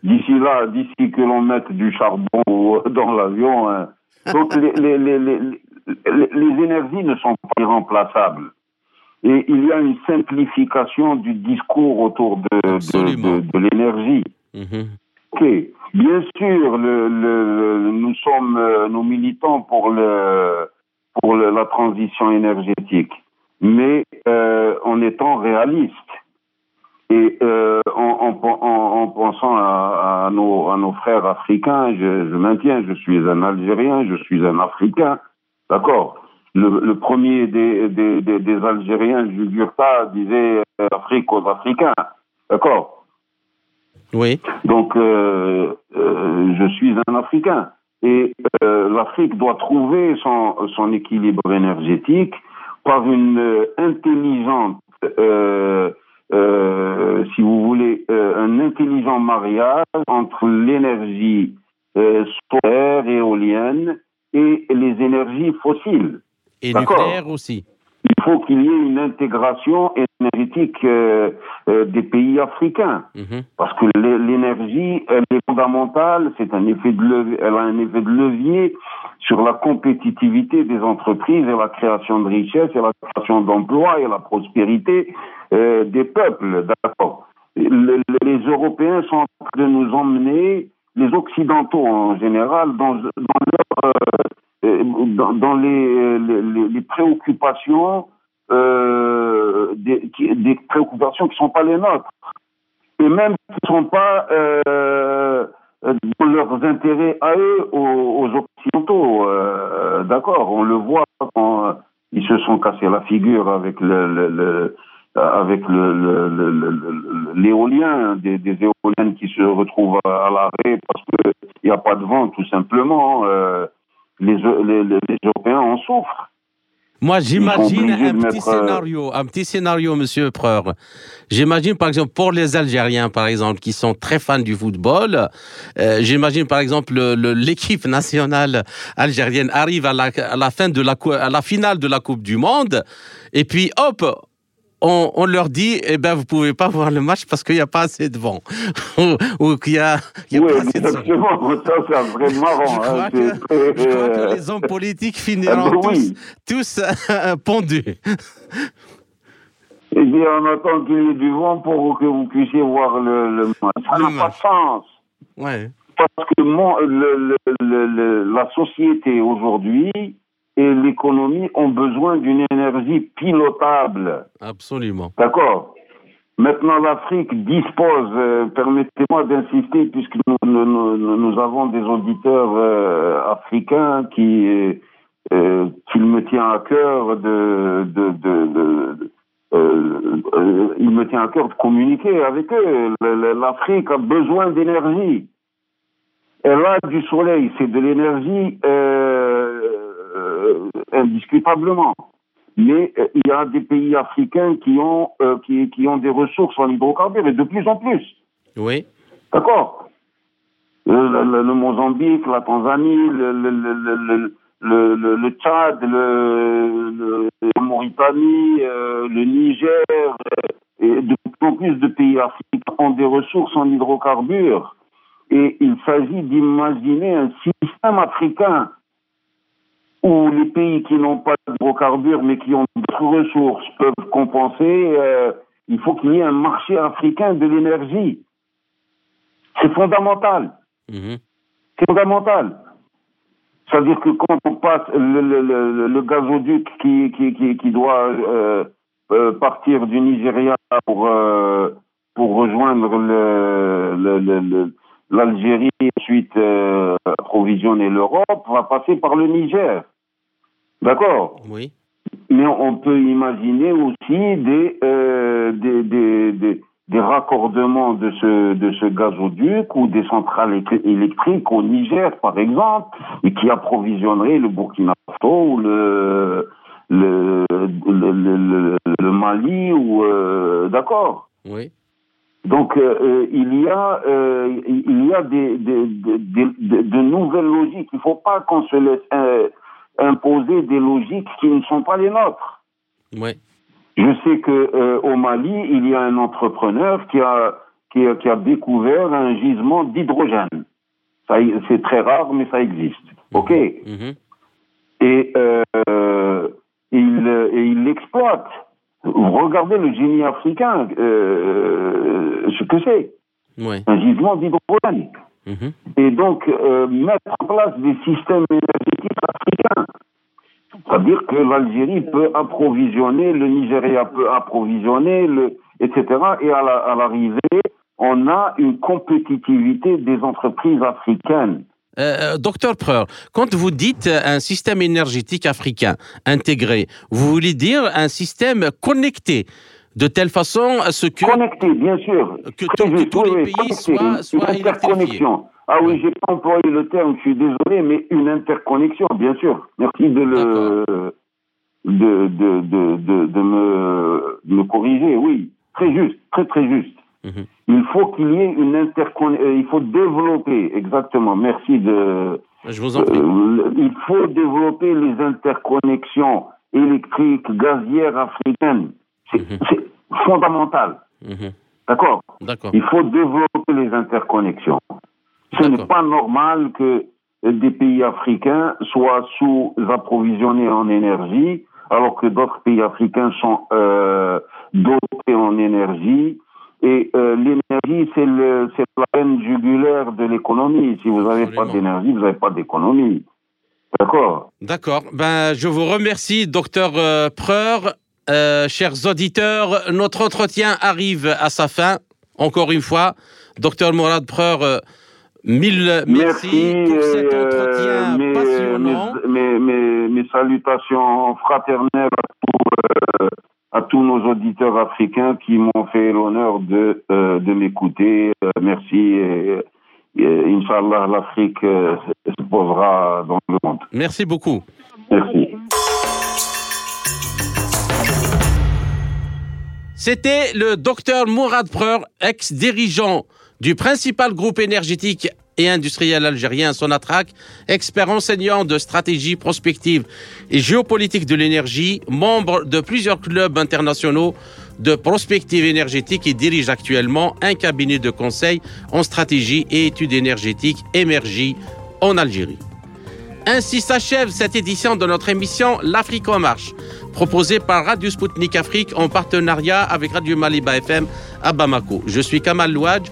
D'ici là, d'ici que l'on mette du charbon dans l'avion. Hein. Donc [laughs] les, les, les, les, énergies ne sont pas irremplaçables. Et il y a une simplification du discours autour de, de, de, l'énergie. Mhm. Ok. Bien sûr, le, le, nous sommes, euh, nous militons pour le pour la transition énergétique, mais euh, en étant réaliste. Et euh, en, en, en, pensant à, à, nos, à, nos, frères africains, je, je, maintiens, je suis un Algérien, je suis un Africain, d'accord le, le, premier des, des, des, des Algériens, Jugurtha, disait euh, Afrique aux Africains, d'accord Oui. Donc, euh, euh, je suis un Africain. Et euh, l'Afrique doit trouver son, son équilibre énergétique par une intelligente euh, si vous voulez, euh, un intelligent mariage entre l'énergie euh, solaire, éolienne et les énergies fossiles. Et nucléaire aussi. Il faut qu'il y ait une intégration énergétique euh, euh, des pays africains, mhm. parce que l'énergie, elle est fondamentale. C'est un effet de levier, elle a un effet de levier sur la compétitivité des entreprises et la création de richesses et la création d'emplois et la prospérité euh, des peuples. D'accord. Les, Européens sont en train de nous emmener, les Occidentaux en général, dans, dans leur euh, dans, dans les, les, préoccupations, euh, des, des, préoccupations qui ne sont pas les nôtres, et même qui ne sont pas euh, dans leurs intérêts à eux, aux, Occidentaux. Euh, D'accord, on le voit quand ils se sont cassés la figure avec le, le, le avec l'éolien, des, des, éoliennes qui se retrouvent à, l'arrêt parce qu'il n'y a pas de vent, tout simplement. Les, les, les Européens en souffrent. Moi, j'imagine un petit scénario, un petit scénario, Monsieur Preur. J'imagine, par exemple, pour les Algériens, par exemple, qui sont très fans du football, euh, j'imagine, par exemple, l'équipe nationale algérienne arrive à la, à la fin de la, à la finale de la Coupe du Monde, et puis, hop, on, leur dit, eh ben, vous pouvez pas voir le match parce qu'il n'y a pas assez de vent. [laughs] ou, qu'il y a, y a oui, pas assez de vent. [laughs] ça, c'est vraiment marrant. Je, hein, crois, que, je crois que, les hommes politiques [laughs] finiront ah, tous, tous euh, pendus. Eh bien, on attend qu'il y ait du vent pour que vous puissiez voir le, le match. Ça n'a pas de sens. Ouais. Parce que mon, le, le, la société aujourd'hui, et l'économie ont besoin d'une énergie pilotable. Absolument. D'accord. Maintenant, l'Afrique dispose, euh, permettez-moi d'insister, puisque nous, nous, nous, avons des auditeurs euh, africains qui, euh, qu'il me tient à cœur de, de, de, il me tient à cœur de communiquer avec eux. L'Afrique a besoin d'énergie. Elle a du soleil, c'est de l'énergie euh, indiscutablement. Mais euh, il y a des pays africains qui ont, euh, qui, qui, ont des ressources en hydrocarbures, et de plus en plus. Oui. D'accord? Le, Mozambique, la Tanzanie, le, le, le Tchad, la Mauritanie, le Niger, et de plus en plus de pays africains ont des ressources en hydrocarbures. Et il s'agit d'imaginer un système africain où les pays qui n'ont pas d'hydrocarbures mais qui ont d'autres ressources peuvent compenser, euh, il faut qu'il y ait un marché africain de l'énergie. C'est fondamental. Mhm. C'est fondamental. C'est-à-dire que quand on passe le, le, le, gazoduc qui, qui, qui, qui doit euh, euh, partir du Nigeria pour, pour rejoindre l'Algérie et ensuite approvisionner l'Europe, va passer par le Niger. D'accord Oui. Mais on peut imaginer aussi des, euh, des, des, des, raccordements de ce, de ce gazoduc ou des centrales électriques au Niger, par exemple, et qui approvisionneraient le Burkina Faso ou le, le, le, le, Mali, ou euh, d'accord Oui. Donc euh, il y a il y a des, des, des, de nouvelles logiques. Il ne faut pas qu'on se laisse imposer des logiques qui ne sont pas les nôtres. Oui. Je sais que euh, au Mali, il y a un entrepreneur qui a qui a, qui a découvert un gisement d'hydrogène. Ça, c'est très rare, mais ça existe. Mhm. Ok. Mhm. Et euh, il et il l'exploite. Regardez le génie africain, euh, ce que c'est. Oui. Un gisement d'hydrogène. Mhm. Et donc, euh, mettre en place des systèmes énergétiques africains. C'est-à-dire que l'Algérie peut approvisionner, le Nigeria peut approvisionner, le, etc. Et à l'arrivée, on a une compétitivité des entreprises africaines. Euh, euh docteur Preur, quand vous dites un système énergétique africain intégré, vous voulez dire un système connecté de telle façon à ce que... Connecté, bien sûr. Que, tous les pays soient, soient électrifiés. Ah oui, j'ai pas employé le terme, je suis désolé, mais une interconnexion, bien sûr. Merci de le... De, de, de, de, me, me corriger, oui. Très juste, très très juste. Mhm. Il faut qu'il y ait une interconnexion, euh, il faut développer, exactement, merci de... Je vous en prie. Euh, il faut développer les interconnexions électriques, gazières africaines. C'est mhm. fondamental. Mhm. D'accord Il faut développer les interconnexions. Ce n'est pas normal que des pays africains soient sous-approvisionnés en énergie, alors que d'autres pays africains sont euh, dotés en énergie. Et euh, l'énergie, c'est la peine jugulaire de l'économie. Si vous n'avez pas d'énergie, vous n'avez pas d'économie. D'accord? D'accord. Ben, je vous remercie, docteur euh, Preur. Euh, chers auditeurs, notre entretien arrive à sa fin. Encore une fois, docteur Mourad Preur, mille merci, pour cet euh, entretien passionnant. Mes, mes, mes, salutations fraternelles à tous, à tous nos auditeurs africains qui m'ont fait l'honneur de, de m'écouter. merci. Et, Inch'Allah, l'Afrique se posera dans le monde. Merci beaucoup. Merci. C'était le docteur Mourad Preur, ex-dirigeant du principal groupe énergétique et industriel algérien Sonatrach, expert enseignant de stratégie prospective et géopolitique de l'énergie, membre de plusieurs clubs internationaux de prospective énergétique et dirige actuellement un cabinet de conseil en stratégie et études énergétiques émergie en Algérie. Ainsi s'achève cette édition de notre émission L'Afrique en marche, proposée par Radio Sputnik Afrique en partenariat avec Radio Maliba FM à Bamako. Je suis Kamal Louadj.